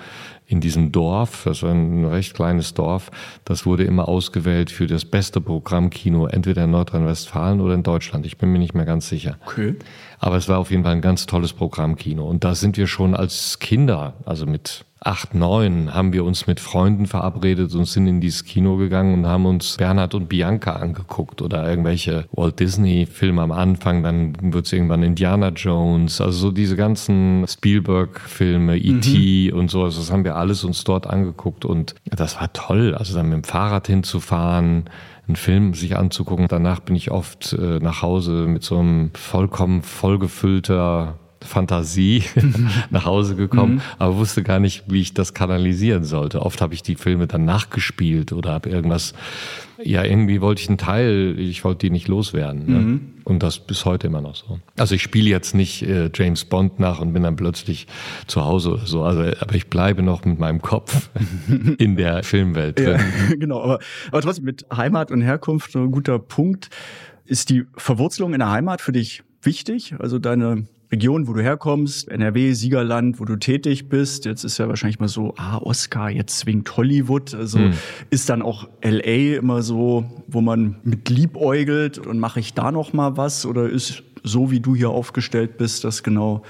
in diesem Dorf, das war ein recht kleines Dorf, das wurde immer ausgewählt für das beste Programmkino, entweder in Nordrhein-Westfalen oder in Deutschland. Ich bin mir nicht mehr ganz sicher. Okay. Aber es war auf jeden Fall ein ganz tolles Programmkino. Und da sind wir schon als Kinder, also mit acht, neun, haben wir uns mit Freunden verabredet und sind in dieses Kino gegangen und haben uns Bernhard und Bianca angeguckt oder irgendwelche Walt Disney-Filme am Anfang. Dann wird es irgendwann Indiana Jones, also so diese ganzen Spielberg-Filme, E.T. Mhm. und so. Also das haben wir alles uns dort angeguckt und das war toll. Also dann mit dem Fahrrad hinzufahren, einen Film sich anzugucken. Danach bin ich oft äh, nach Hause mit so einem vollkommen vollgefüllter Fantasie nach Hause gekommen, mhm. aber wusste gar nicht, wie ich das kanalisieren sollte. Oft habe ich die Filme dann nachgespielt oder habe irgendwas, ja, irgendwie wollte ich einen Teil, ich wollte die nicht loswerden. Ne? Mhm. Und das bis heute immer noch so. Also ich spiele jetzt nicht äh, James Bond nach und bin dann plötzlich zu Hause oder so. Also, aber ich bleibe noch mit meinem Kopf in der Filmwelt drin. Ja, genau, aber, aber trotzdem mit Heimat und Herkunft so ein guter Punkt. Ist die Verwurzelung in der Heimat für dich wichtig? Also deine Region, wo du herkommst, NRW, Siegerland, wo du tätig bist. Jetzt ist ja wahrscheinlich mal so, ah, Oscar, jetzt zwingt Hollywood. Also hm. ist dann auch LA immer so, wo man mit liebäugelt und mache ich da noch mal was? Oder ist so, wie du hier aufgestellt bist, das genau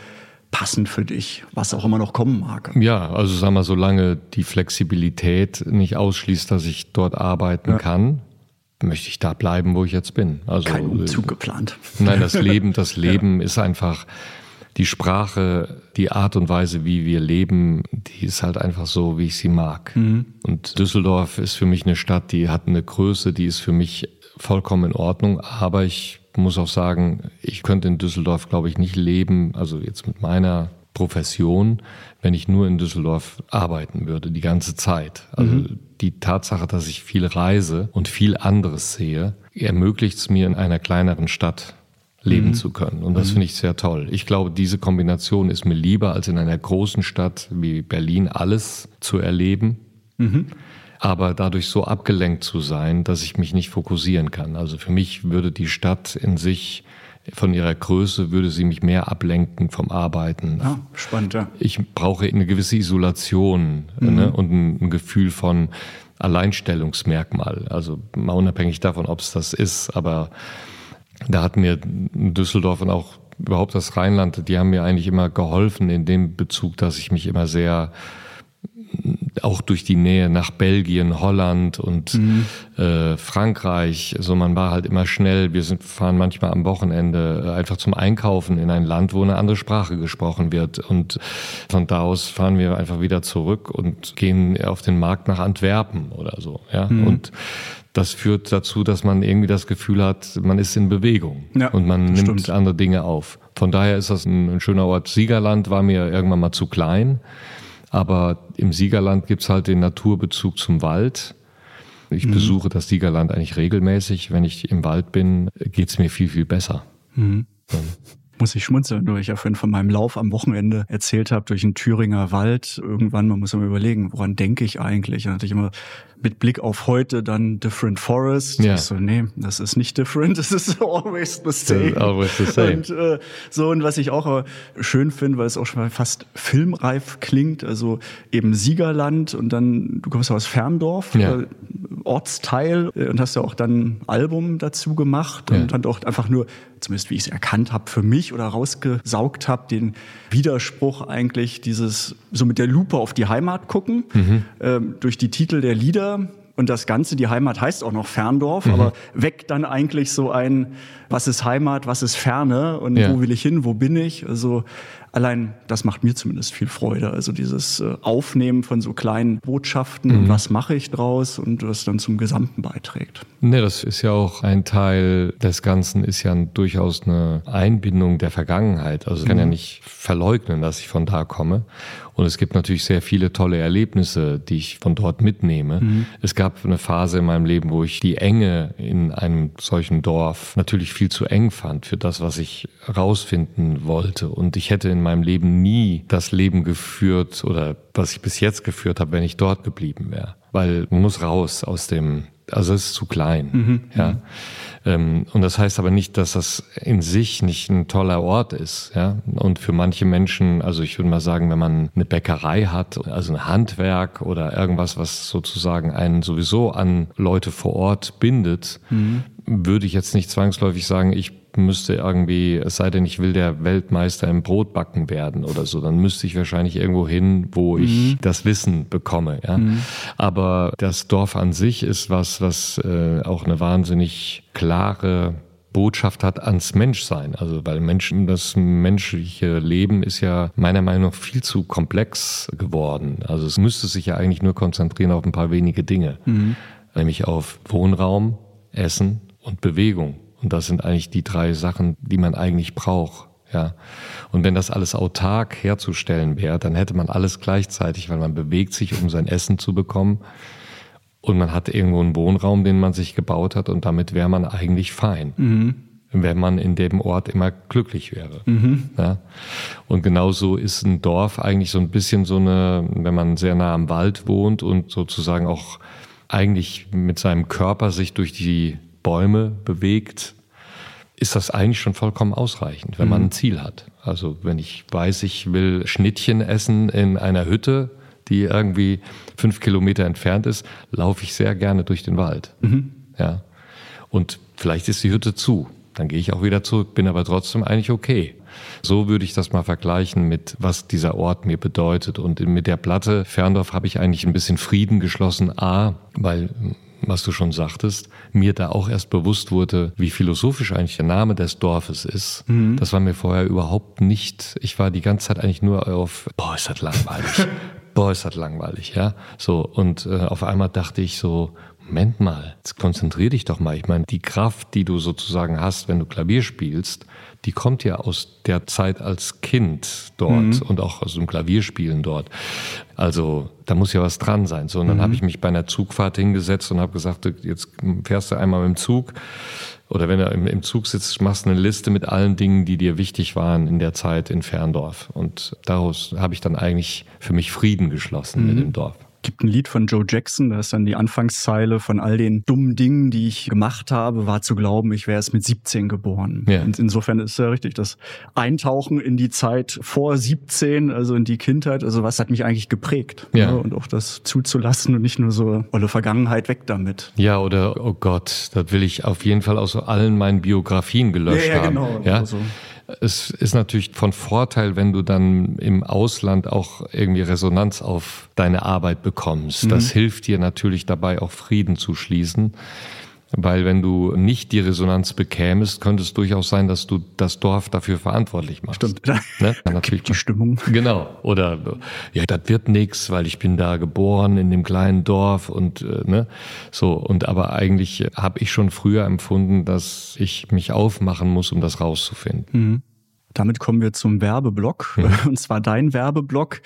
passend für dich, was auch immer noch kommen mag? Ja, also sag mal, solange die Flexibilität nicht ausschließt, dass ich dort arbeiten ja. kann, möchte ich da bleiben, wo ich jetzt bin. Also, Kein Umzug geplant. Nein, das Leben, das Leben ja. ist einfach die Sprache, die Art und Weise, wie wir leben, die ist halt einfach so, wie ich sie mag. Mhm. Und Düsseldorf ist für mich eine Stadt, die hat eine Größe, die ist für mich vollkommen in Ordnung. Aber ich muss auch sagen, ich könnte in Düsseldorf, glaube ich, nicht leben, also jetzt mit meiner Profession, wenn ich nur in Düsseldorf arbeiten würde, die ganze Zeit. Also mhm. Die Tatsache, dass ich viel reise und viel anderes sehe, ermöglicht es mir in einer kleineren Stadt leben mhm. zu können. Und das mhm. finde ich sehr toll. Ich glaube, diese Kombination ist mir lieber, als in einer großen Stadt wie Berlin alles zu erleben. Mhm. Aber dadurch so abgelenkt zu sein, dass ich mich nicht fokussieren kann. Also für mich würde die Stadt in sich von ihrer Größe würde sie mich mehr ablenken vom Arbeiten. Ja, spannend, ja. Ich brauche eine gewisse Isolation mhm. ne, und ein, ein, Gefühl von Alleinstellungsmerkmal. Also mal unabhängig davon, ob es das ist, aber da hat mir Düsseldorf und auch überhaupt das Rheinland, die haben mir eigentlich immer geholfen in dem Bezug, dass ich mich immer sehr auch durch die Nähe nach Belgien, Holland und mhm. äh, Frankreich. So, man war halt immer schnell. Wir sind, fahren manchmal am Wochenende äh, einfach zum Einkaufen in ein Land, wo eine andere Sprache gesprochen wird. Und von da aus fahren wir einfach wieder zurück und gehen auf den Markt nach Antwerpen oder so. Ja, mhm. und das führt dazu, dass man irgendwie das Gefühl hat, man ist in Bewegung ja, und man nimmt stimmt. andere Dinge auf. Von daher ist das ein, ein schöner Ort. Siegerland war mir irgendwann mal zu klein. Aber im Siegerland gibt's halt den Naturbezug zum Wald. Ich mhm. besuche das Siegerland eigentlich regelmäßig. Wenn ich im Wald bin, geht's mir viel, viel besser. Mhm. Muss ich schmunzeln, weil ich ja vorhin von meinem Lauf am Wochenende erzählt habe durch den Thüringer Wald. Irgendwann, man muss immer überlegen, woran denke ich eigentlich? Dann hatte ich immer mit Blick auf heute dann Different Forest. Ja. Ich so, nee, das ist nicht different, das ist always the same. Always the same. Und äh, so, und was ich auch schön finde, weil es auch schon fast filmreif klingt, also eben Siegerland und dann, du kommst aus Ferndorf, ja. Ortsteil äh, und hast ja auch dann ein Album dazu gemacht ja. und dann auch einfach nur, zumindest wie ich es erkannt habe, für mich oder rausgesaugt habe, den Widerspruch eigentlich dieses so mit der Lupe auf die Heimat gucken, mhm. ähm, durch die Titel der Lieder und das Ganze, die Heimat heißt auch noch Ferndorf, mhm. aber weckt dann eigentlich so ein, was ist Heimat, was ist Ferne und ja. wo will ich hin, wo bin ich? Also allein das macht mir zumindest viel Freude. Also dieses äh, Aufnehmen von so kleinen Botschaften mhm. und was mache ich draus und was dann zum Gesamten beiträgt. Ne, das ist ja auch ein Teil des Ganzen, ist ja durchaus eine Einbindung der Vergangenheit. Also ich kann mhm. ja nicht verleugnen, dass ich von da komme. Und es gibt natürlich sehr viele tolle Erlebnisse, die ich von dort mitnehme. Mhm. Es gab eine Phase in meinem Leben, wo ich die Enge in einem solchen Dorf natürlich viel zu eng fand für das, was ich rausfinden wollte. Und ich hätte in meinem Leben nie das Leben geführt oder was ich bis jetzt geführt habe, wenn ich dort geblieben wäre. Weil man muss raus aus dem, also es ist zu klein. Mhm. Ja. Ähm, und das heißt aber nicht, dass das in sich nicht ein toller Ort ist. Ja? Und für manche Menschen, also ich würde mal sagen, wenn man eine Bäckerei hat, also ein Handwerk oder irgendwas, was sozusagen einen sowieso an Leute vor Ort bindet, mhm. würde ich jetzt nicht zwangsläufig sagen, ich müsste irgendwie, es sei denn, ich will der Weltmeister im Brotbacken werden oder so, dann müsste ich wahrscheinlich irgendwo hin, wo mhm. ich das Wissen bekomme. Ja? Mhm. Aber das Dorf an sich ist was, was äh, auch eine wahnsinnig klare Botschaft hat ans Menschsein. Also weil Menschen, das menschliche Leben ist ja meiner Meinung nach viel zu komplex geworden. Also es müsste sich ja eigentlich nur konzentrieren auf ein paar wenige Dinge, mhm. nämlich auf Wohnraum, Essen und Bewegung. Und das sind eigentlich die drei Sachen, die man eigentlich braucht. Ja. Und wenn das alles autark herzustellen wäre, dann hätte man alles gleichzeitig, weil man bewegt sich, um sein Essen zu bekommen. Und man hat irgendwo einen Wohnraum, den man sich gebaut hat und damit wäre man eigentlich fein. Mhm. Wenn man in dem Ort immer glücklich wäre. Mhm. Ja. Und genauso ist ein Dorf eigentlich so ein bisschen so eine, wenn man sehr nah am Wald wohnt und sozusagen auch eigentlich mit seinem Körper sich durch die Bäume bewegt, ist das eigentlich schon vollkommen ausreichend, wenn man mhm. ein Ziel hat. Also wenn ich weiß, ich will Schnittchen essen in einer Hütte, die irgendwie fünf Kilometer entfernt ist, laufe ich sehr gerne durch den Wald. Mhm. Ja. Und vielleicht ist die Hütte zu. Dann gehe ich auch wieder zurück, bin aber trotzdem eigentlich okay. So würde ich das mal vergleichen mit, was dieser Ort mir bedeutet. Und mit der Platte Ferndorf habe ich eigentlich ein bisschen Frieden geschlossen. A, weil was du schon sagtest, mir da auch erst bewusst wurde, wie philosophisch eigentlich der Name des Dorfes ist. Mhm. Das war mir vorher überhaupt nicht. Ich war die ganze Zeit eigentlich nur auf, boah, ist das langweilig. boah, ist das langweilig, ja. So, und äh, auf einmal dachte ich so, Moment mal, jetzt konzentrier dich doch mal. Ich meine, die Kraft, die du sozusagen hast, wenn du Klavier spielst, die kommt ja aus der Zeit als Kind dort mhm. und auch aus dem Klavierspielen dort. Also da muss ja was dran sein. So, und dann mhm. habe ich mich bei einer Zugfahrt hingesetzt und habe gesagt, jetzt fährst du einmal mit dem Zug oder wenn du im, im Zug sitzt, machst du eine Liste mit allen Dingen, die dir wichtig waren in der Zeit in Ferndorf. Und daraus habe ich dann eigentlich für mich Frieden geschlossen mhm. mit dem Dorf gibt ein Lied von Joe Jackson, da ist dann die Anfangszeile von all den dummen Dingen, die ich gemacht habe, war zu glauben, ich wäre erst mit 17 geboren. Ja. Und insofern ist ja richtig, das Eintauchen in die Zeit vor 17, also in die Kindheit, also was hat mich eigentlich geprägt? Ja. Ne? Und auch das zuzulassen und nicht nur so olle Vergangenheit weg damit. Ja, oder oh Gott, das will ich auf jeden Fall aus allen meinen Biografien gelöscht ja, ja, haben. Genau. Ja, also es ist natürlich von Vorteil, wenn du dann im Ausland auch irgendwie Resonanz auf deine Arbeit bekommst. Mhm. Das hilft dir natürlich dabei, auch Frieden zu schließen. Weil wenn du nicht die Resonanz bekämest, könnte es durchaus sein, dass du das Dorf dafür verantwortlich machst. Stimmt. Ne? Dann natürlich die Stimmung. Genau. Oder ja, das wird nix, weil ich bin da geboren in dem kleinen Dorf und äh, ne so. Und aber eigentlich habe ich schon früher empfunden, dass ich mich aufmachen muss, um das rauszufinden. Mhm. Damit kommen wir zum Werbeblock, ja. und zwar dein Werbeblock.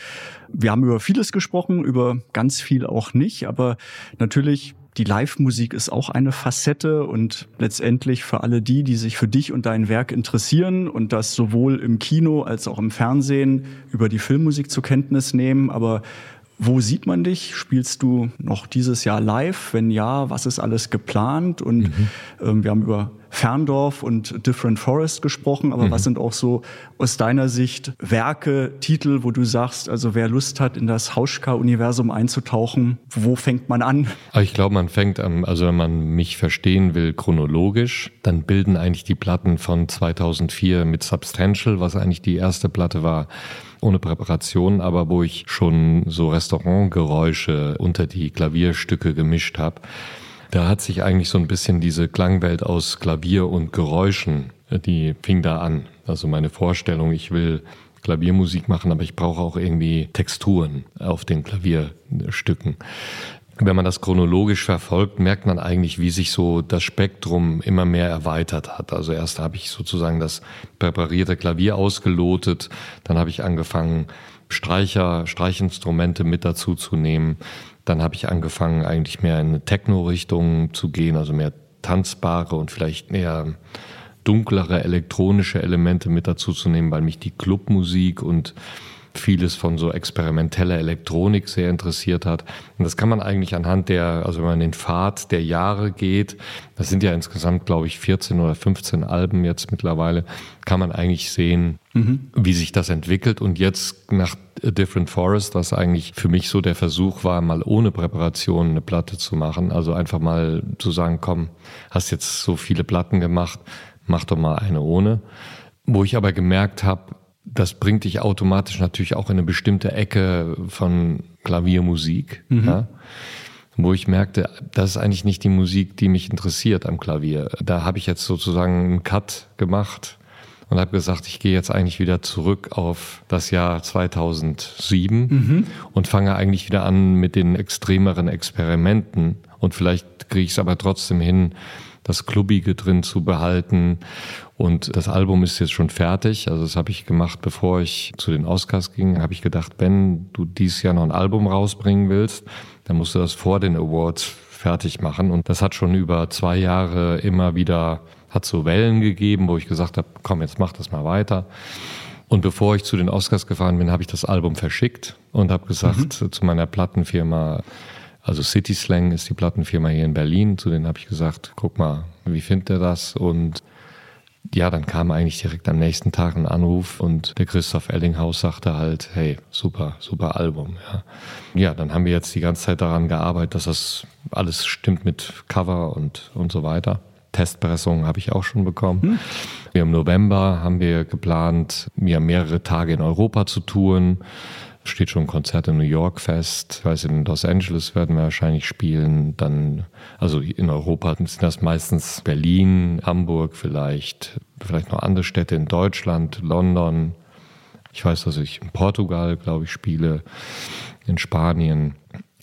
Wir haben über vieles gesprochen, über ganz viel auch nicht, aber natürlich die Live-Musik ist auch eine Facette und letztendlich für alle die, die sich für dich und dein Werk interessieren und das sowohl im Kino als auch im Fernsehen über die Filmmusik zur Kenntnis nehmen, aber Wo sieht man dich? Spielst du noch dieses Jahr live? Wenn ja, was ist alles geplant? Und mhm. ähm, wir haben über Ferndorf und Different Forest gesprochen, aber mhm. was sind auch so aus deiner Sicht Werke, Titel, wo du sagst, also wer Lust hat, in das Hauschka-Universum einzutauchen, wo fängt man an? Ich glaube, man fängt an, also wenn man mich verstehen will, chronologisch, dann bilden eigentlich die Platten von 2004 mit Substantial, was eigentlich die erste Platte war, ohne Präparation, aber wo ich schon so Restaurantgeräusche unter die Klavierstücke gemischt habe. Da hat sich eigentlich so ein bisschen diese Klangwelt aus Klavier und Geräuschen, die fing da an. Also meine Vorstellung, ich will Klaviermusik machen, aber ich brauche auch irgendwie Texturen auf den Klavierstücken. Wenn man das chronologisch verfolgt, merkt man eigentlich, wie sich so das Spektrum immer mehr erweitert hat. Also erst habe ich sozusagen das präparierte Klavier ausgelotet, dann habe ich angefangen, Streicher, Streichinstrumente mit dazu zu nehmen. Dann habe ich angefangen, eigentlich mehr in eine Techno-Richtung zu gehen, also mehr tanzbare und vielleicht eher dunklere elektronische Elemente mit dazu zu nehmen, weil mich die Clubmusik und vieles von so experimenteller Elektronik sehr interessiert hat. Und das kann man eigentlich anhand der, also wenn man den Pfad der Jahre geht, das sind ja insgesamt, glaube ich, 14 oder 15 Alben jetzt mittlerweile, kann man eigentlich sehen, mhm. wie sich das entwickelt. Und jetzt nach A Different Forest, was eigentlich für mich so der Versuch war, mal ohne Präparation eine Platte zu machen. Also einfach mal zu sagen, komm, hast jetzt so viele Platten gemacht, mach doch mal eine ohne. Wo ich aber gemerkt habe, das bringt dich automatisch natürlich auch in eine bestimmte Ecke von Klaviermusik, mhm. ja, wo ich merkte, das ist eigentlich nicht die Musik, die mich interessiert am Klavier. Da habe ich jetzt sozusagen einen Cut gemacht und habe gesagt, ich gehe jetzt eigentlich wieder zurück auf das Jahr 2007 mhm. und fange eigentlich wieder an mit den extremeren Experimenten und vielleicht kriege ich es aber trotzdem hin, das Clubbige drin zu behalten. Und das Album ist jetzt schon fertig. Also das habe ich gemacht, bevor ich zu den Oscars ging. Habe ich gedacht, wenn du dieses Jahr noch ein Album rausbringen willst, dann musst du das vor den Awards fertig machen. Und das hat schon über zwei Jahre immer wieder, hat so Wellen gegeben, wo ich gesagt habe, komm, jetzt mach das mal weiter. Und bevor ich zu den Oscars gefahren bin, habe ich das Album verschickt und habe gesagt mhm. zu meiner Plattenfirma, also City Slang ist die Plattenfirma hier in Berlin. Zu denen habe ich gesagt, guck mal, wie findet er das? Und ja, dann kam eigentlich direkt am nächsten Tag ein Anruf und der Christoph Ellinghaus sagte halt, hey, super, super Album. Ja. ja, dann haben wir jetzt die ganze Zeit daran gearbeitet, dass das alles stimmt mit Cover und, und so weiter. Testpressungen habe ich auch schon bekommen. Hm. Wir Im November haben wir geplant, mir mehrere Tage in Europa zu touren steht schon ein Konzert in New York fest. Ich weiß, in Los Angeles werden wir wahrscheinlich spielen. Dann, also in Europa sind das meistens Berlin, Hamburg vielleicht, vielleicht noch andere Städte in Deutschland, London. Ich weiß, dass ich in Portugal, glaube ich, spiele, in Spanien.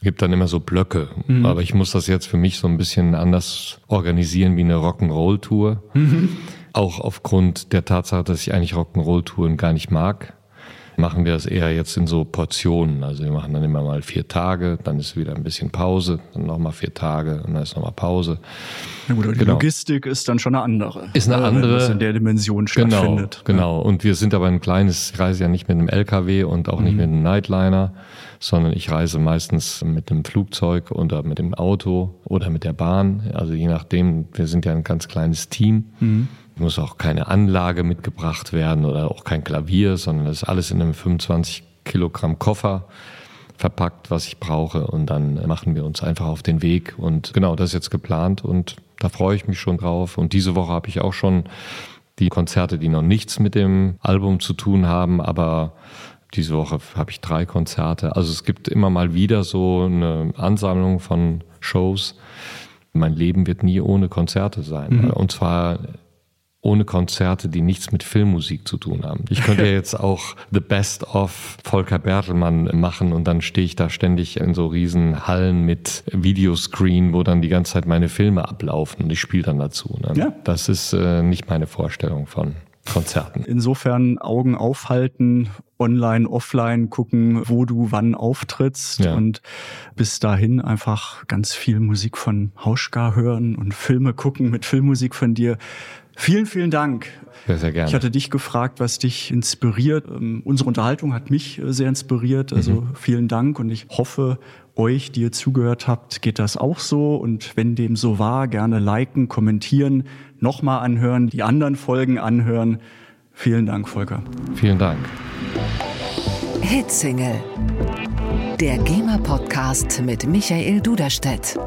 Gibt dann immer so Blöcke. Mhm. Aber ich muss das jetzt für mich so ein bisschen anders organisieren wie eine Rock'n'Roll-Tour. Mhm. Auch aufgrund der Tatsache, dass ich eigentlich Rock'n'Roll-Touren gar nicht mag machen wir das eher jetzt in so Portionen. Also wir machen dann immer mal vier Tage, dann ist wieder ein bisschen Pause, dann nochmal vier Tage und dann ist nochmal Pause. Ja gut, aber die genau. Logistik ist dann schon eine andere. Ist eine andere. Wenn das in der Dimension genau, stattfindet. Genau, ja. und wir sind aber ein kleines, ich reise ja nicht mit einem LKW und auch mhm. nicht mit einem Nightliner, sondern ich reise meistens mit einem Flugzeug oder mit dem Auto oder mit der Bahn. Also je nachdem, wir sind ja ein ganz kleines Team. Mhm muss auch keine Anlage mitgebracht werden oder auch kein Klavier, sondern das ist alles in einem 25 Kilogramm Koffer verpackt, was ich brauche. Und dann machen wir uns einfach auf den Weg. Und genau, das ist jetzt geplant und da freue ich mich schon drauf. Und diese Woche habe ich auch schon die Konzerte, die noch nichts mit dem Album zu tun haben, aber diese Woche habe ich drei Konzerte. Also es gibt immer mal wieder so eine Ansammlung von Shows. Mein Leben wird nie ohne Konzerte sein. Mhm. Und zwar ohne Konzerte, die nichts mit Filmmusik zu tun haben. Ich könnte ja jetzt auch The Best of Volker Bertelmann machen und dann stehe ich da ständig in so riesen Hallen mit Videoscreen, wo dann die ganze Zeit meine Filme ablaufen und ich spiele dann dazu. Ne? Ja. Das ist äh, nicht meine Vorstellung von Konzerten. Insofern Augen aufhalten, online, offline gucken, wo du wann auftrittst ja. und bis dahin einfach ganz viel Musik von Hauschka hören und Filme gucken mit Filmmusik von dir. Vielen, vielen Dank. Sehr, sehr gerne. Ich hatte dich gefragt, was dich inspiriert. Ähm, unsere Unterhaltung hat mich äh, sehr inspiriert. Also mhm. vielen Dank und ich hoffe, euch, die ihr zugehört habt, geht das auch so. Und wenn dem so war, gerne liken, kommentieren, nochmal anhören, die anderen Folgen anhören. Vielen Dank, Volker. Vielen Dank. Hitsingle. Der GEMA-Podcast mit Michael Duderstedt.